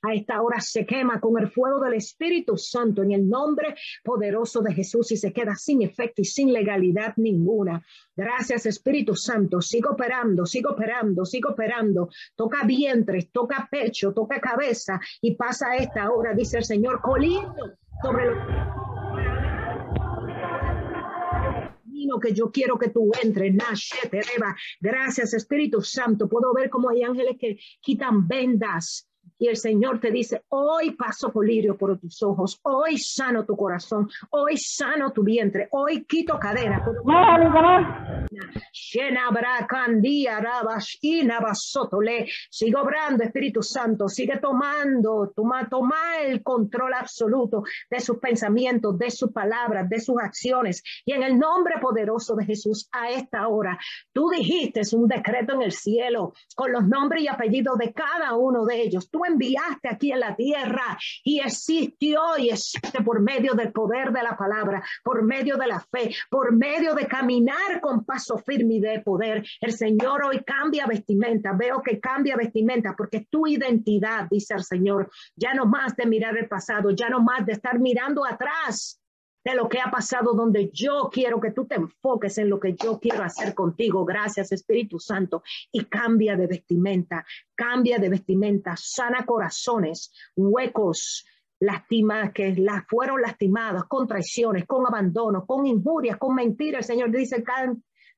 Speaker 2: A esta hora se quema con el fuego del Espíritu Santo en el nombre poderoso de Jesús y se queda sin efecto y sin legalidad ninguna. Gracias Espíritu Santo. Sigo operando, sigo operando, sigo operando. Toca vientres, toca pecho, toca cabeza y pasa esta hora, dice el Señor, coliendo sobre los que yo quiero que tú entres. Gracias, Espíritu Santo. Puedo ver cómo hay ángeles que quitan vendas y el Señor te dice, hoy paso colirio por tus ojos, hoy sano tu corazón, hoy sano tu vientre, hoy quito cadera. Sigue obrando, Espíritu Santo, sigue tomando, toma, toma el control absoluto de sus pensamientos, de sus palabras, de sus acciones. Y en el nombre poderoso de Jesús, a esta hora, tú dijiste un decreto en el cielo con los nombres y apellidos de cada uno de ellos. Tú enviaste aquí en la tierra y existió y existe por medio del poder de la palabra, por medio de la fe, por medio de caminar con paso firme y de poder. El Señor hoy cambia vestimenta, veo que cambia vestimenta porque tu identidad, dice el Señor, ya no más de mirar el pasado, ya no más de estar mirando atrás de lo que ha pasado, donde yo quiero que tú te enfoques en lo que yo quiero hacer contigo. Gracias, Espíritu Santo. Y cambia de vestimenta, cambia de vestimenta, sana corazones, huecos, lastimadas, que las fueron lastimadas con traiciones, con abandono, con injurias, con mentiras. El Señor dice,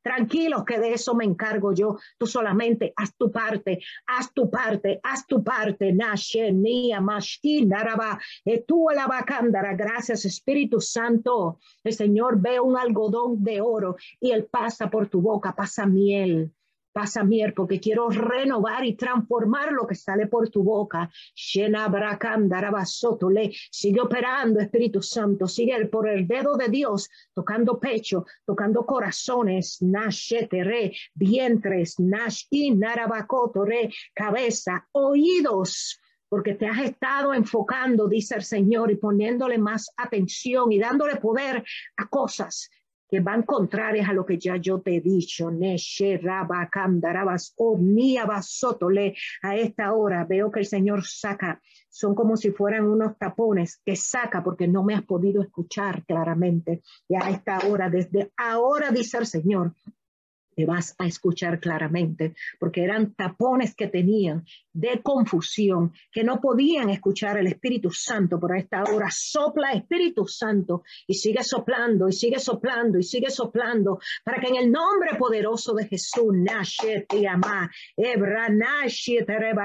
Speaker 2: Tranquilos que de eso me encargo yo. Tú solamente haz tu parte, haz tu parte, haz tu parte. Gracias, Espíritu Santo. El Señor ve un algodón de oro y él pasa por tu boca, pasa miel pasa mier, porque quiero renovar y transformar lo que sale por tu boca. le. Sigue operando, Espíritu Santo, sigue por el dedo de Dios, tocando pecho, tocando corazones, nashetere, vientres, nash y cabeza, oídos porque te has estado enfocando, dice el Señor, y poniéndole más atención y dándole poder a cosas que van contrarias a lo que ya yo te he dicho. Neshe, Raba, Kandarabas, Sotole. A esta hora veo que el Señor saca, son como si fueran unos tapones que saca porque no me has podido escuchar claramente. Y a esta hora, desde ahora dice el Señor, te vas a escuchar claramente, porque eran tapones que tenían de confusión, que no podían escuchar el Espíritu Santo, por esta hora sopla Espíritu Santo y sigue soplando y sigue soplando y sigue soplando, para que en el nombre poderoso de Jesús,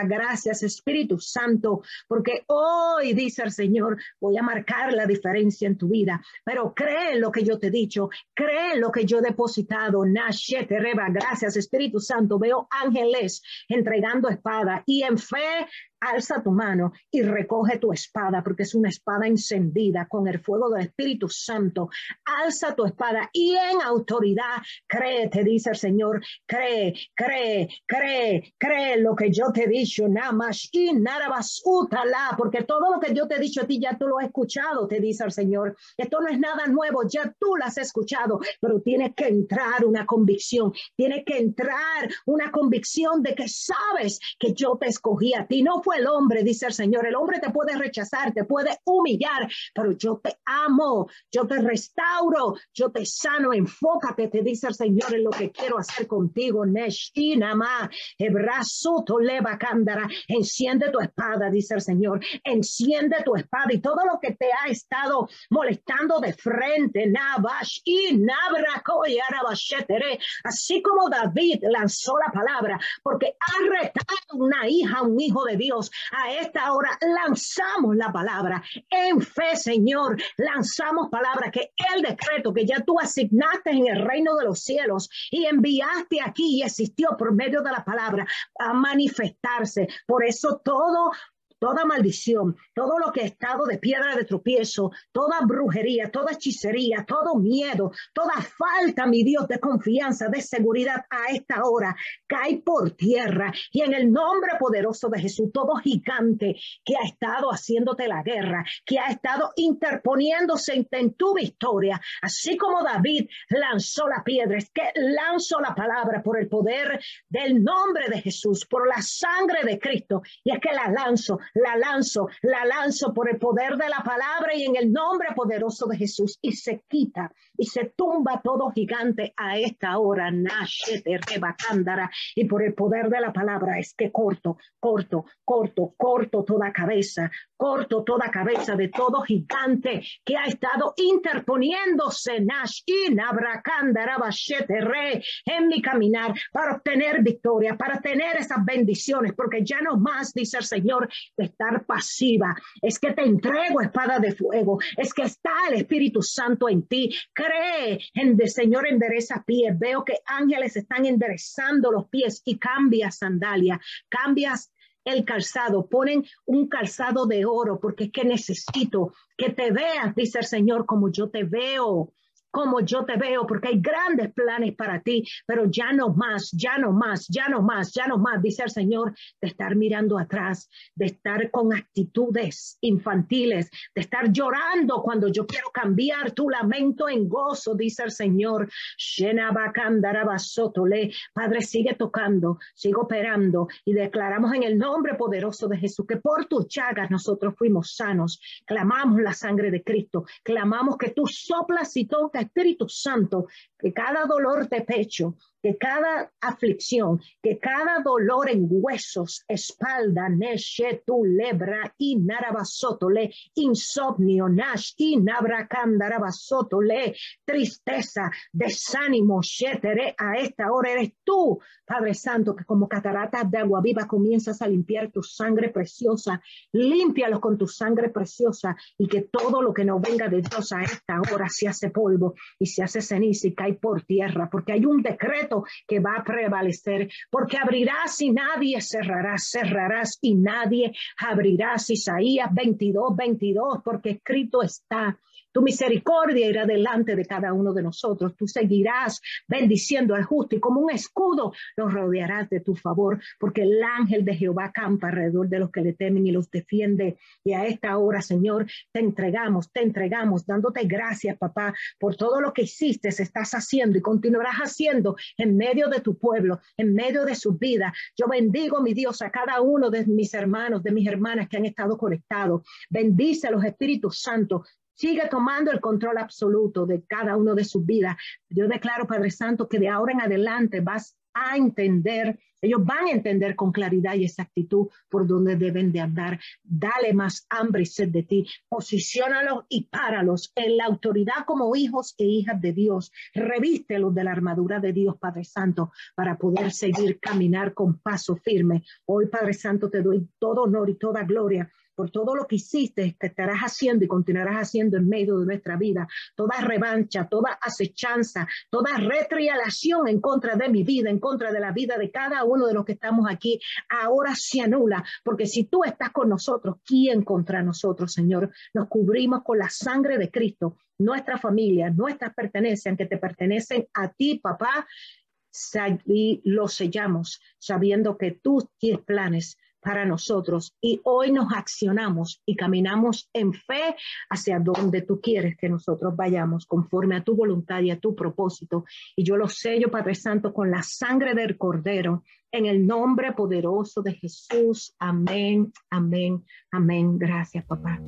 Speaker 2: gracias Espíritu Santo, porque hoy dice el Señor, voy a marcar la diferencia en tu vida, pero cree en lo que yo te he dicho, cree en lo que yo he depositado, Nashe te reba, gracias Espíritu Santo, veo ángeles entregando espada y en fe alza tu mano y recoge tu espada, porque es una espada encendida con el fuego del Espíritu Santo. Alza tu espada y en autoridad cree, te dice el Señor, cree, cree, cree, cree lo que yo te he dicho, más y nada más, útala, porque todo lo que yo te he dicho a ti ya tú lo has escuchado, te dice el Señor. Esto no es nada nuevo, ya tú lo has escuchado, pero tiene que entrar una convicción, tiene que entrar una convicción de que sabes que yo te escogí a ti, no fue el hombre, dice el Señor. El hombre te puede rechazar, te puede humillar, pero yo te amo, yo te restauro, yo te sano. Enfócate, te dice el Señor, en lo que quiero hacer contigo. Neshinama, brazo leva cándara. Enciende tu espada, dice el Señor. Enciende tu espada y todo lo que te ha estado molestando de frente, Nabash y así como David lanzó la palabra, porque ha retado una hija, un hijo de Dios a esta hora lanzamos la palabra en fe, Señor. Lanzamos palabra que el decreto que ya tú asignaste en el reino de los cielos y enviaste aquí y existió por medio de la palabra a manifestarse. Por eso todo toda maldición, todo lo que ha estado de piedra de tropiezo, toda brujería, toda hechicería, todo miedo, toda falta, mi Dios, de confianza, de seguridad a esta hora, cae por tierra. Y en el nombre poderoso de Jesús, todo gigante que ha estado haciéndote la guerra, que ha estado interponiéndose en, tu victoria, así como David lanzó la piedra, es que lanzó la palabra por el poder del nombre de Jesús, por la sangre de Cristo, y es que la lanzo la lanzo, la lanzo por el poder de la palabra y en el nombre poderoso de Jesús y se quita y se tumba todo gigante a esta hora, Nashete Rebacándara, y por el poder de la palabra es que corto, corto, corto, corto toda cabeza, corto toda cabeza de todo gigante que ha estado interponiéndose, Re, en mi caminar para obtener victoria, para tener esas bendiciones, porque ya no más, dice el Señor, de estar pasiva, es que te entrego espada de fuego, es que está el Espíritu Santo en ti, cree en el Señor endereza pies. Veo que ángeles están enderezando los pies y cambias sandalia, cambias el calzado, ponen un calzado de oro porque es que necesito que te veas, dice el Señor, como yo te veo como yo te veo, porque hay grandes planes para ti, pero ya no más, ya no más, ya no más, ya no más, dice el Señor, de estar mirando atrás, de estar con actitudes infantiles, de estar llorando cuando yo quiero cambiar tu lamento en gozo, dice el Señor. Padre, sigue tocando, sigue operando y declaramos en el nombre poderoso de Jesús que por tus llagas nosotros fuimos sanos. Clamamos la sangre de Cristo, clamamos que tú soplas y tocas Espíritu Santo, que cada dolor de pecho, que cada aflicción, que cada dolor en huesos, espalda, neshe tu lebra y le insomnio, nash y le tristeza, desánimo, shetere, a esta hora eres tú, Padre Santo, que como cataratas de agua viva comienzas a limpiar tu sangre preciosa, límpialos con tu sangre preciosa y que todo lo que no venga de Dios a esta hora se hace polvo y se hace ceniza y cae por tierra, porque hay un decreto que va a prevalecer, porque abrirás y nadie cerrará, cerrarás y nadie abrirás. Isaías 22, 22, porque escrito está. Tu misericordia irá delante de cada uno de nosotros. Tú seguirás bendiciendo al justo y como un escudo los rodearás de tu favor, porque el ángel de Jehová campa alrededor de los que le temen y los defiende. Y a esta hora, Señor, te entregamos, te entregamos, dándote gracias, papá, por todo lo que hiciste, estás haciendo y continuarás haciendo en medio de tu pueblo, en medio de su vida. Yo bendigo, mi Dios, a cada uno de mis hermanos, de mis hermanas que han estado conectados. Bendice a los Espíritus Santos. Sigue tomando el control absoluto de cada uno de sus vidas. Yo declaro, Padre Santo, que de ahora en adelante vas a entender, ellos van a entender con claridad y exactitud por dónde deben de andar. Dale más hambre y sed de ti. Posiciónalos y páralos en la autoridad como hijos e hijas de Dios. Revístelos de la armadura de Dios, Padre Santo, para poder seguir caminar con paso firme. Hoy, Padre Santo, te doy todo honor y toda gloria por todo lo que hiciste, que estarás haciendo y continuarás haciendo en medio de nuestra vida. Toda revancha, toda acechanza, toda retrialación en contra de mi vida, en contra de la vida de cada uno de los que estamos aquí, ahora se anula, porque si tú estás con nosotros, ¿quién contra nosotros, Señor? Nos cubrimos con la sangre de Cristo, nuestra familia, nuestras pertenencias, que te pertenecen a ti, papá, y lo sellamos sabiendo que tú tienes planes para nosotros y hoy nos accionamos y caminamos en fe hacia donde tú quieres que nosotros vayamos conforme a tu voluntad y a tu propósito. Y yo lo sello, Padre Santo, con la sangre del Cordero, en el nombre poderoso de Jesús. Amén, amén, amén. Gracias, papá.